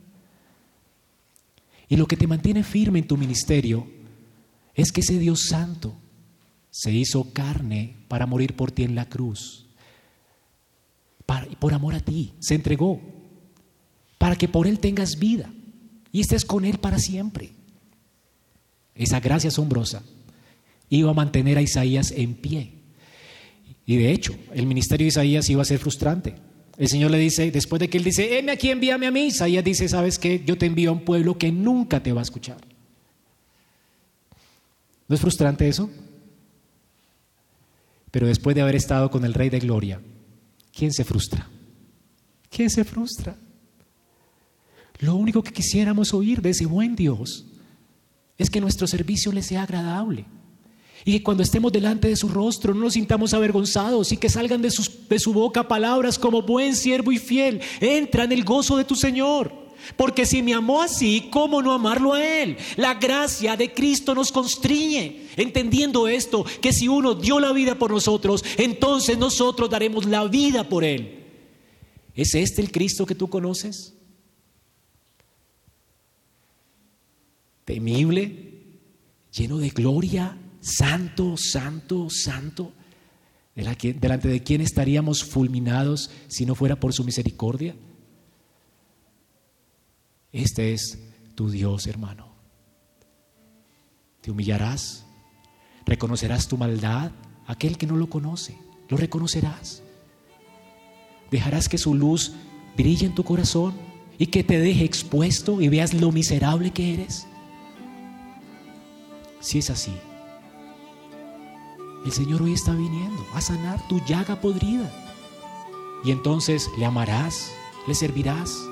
A: Y lo que te mantiene firme en tu ministerio es que ese Dios santo se hizo carne para morir por ti en la cruz. por amor a ti, se entregó para que por Él tengas vida y estés con Él para siempre. Esa gracia asombrosa iba a mantener a Isaías en pie. Y de hecho, el ministerio de Isaías iba a ser frustrante. El Señor le dice, después de que él dice, heme aquí, envíame a mí, Isaías dice, ¿sabes qué? Yo te envío a un pueblo que nunca te va a escuchar. ¿No es frustrante eso? Pero después de haber estado con el Rey de Gloria, ¿quién se frustra? ¿Quién se frustra? Lo único que quisiéramos oír de ese buen Dios es que nuestro servicio le sea agradable. Y que cuando estemos delante de su rostro no nos sintamos avergonzados y que salgan de, de su boca palabras como buen siervo y fiel. Entra en el gozo de tu Señor. Porque si me amó así, ¿cómo no amarlo a Él? La gracia de Cristo nos constriñe. Entendiendo esto, que si uno dio la vida por nosotros, entonces nosotros daremos la vida por Él. ¿Es este el Cristo que tú conoces? temible, lleno de gloria, santo, santo, santo, delante de quién estaríamos fulminados si no fuera por su misericordia. Este es tu Dios, hermano. Te humillarás, reconocerás tu maldad, aquel que no lo conoce, lo reconocerás. Dejarás que su luz brille en tu corazón y que te deje expuesto y veas lo miserable que eres. Si es así, el Señor hoy está viniendo a sanar tu llaga podrida. Y entonces le amarás, le servirás.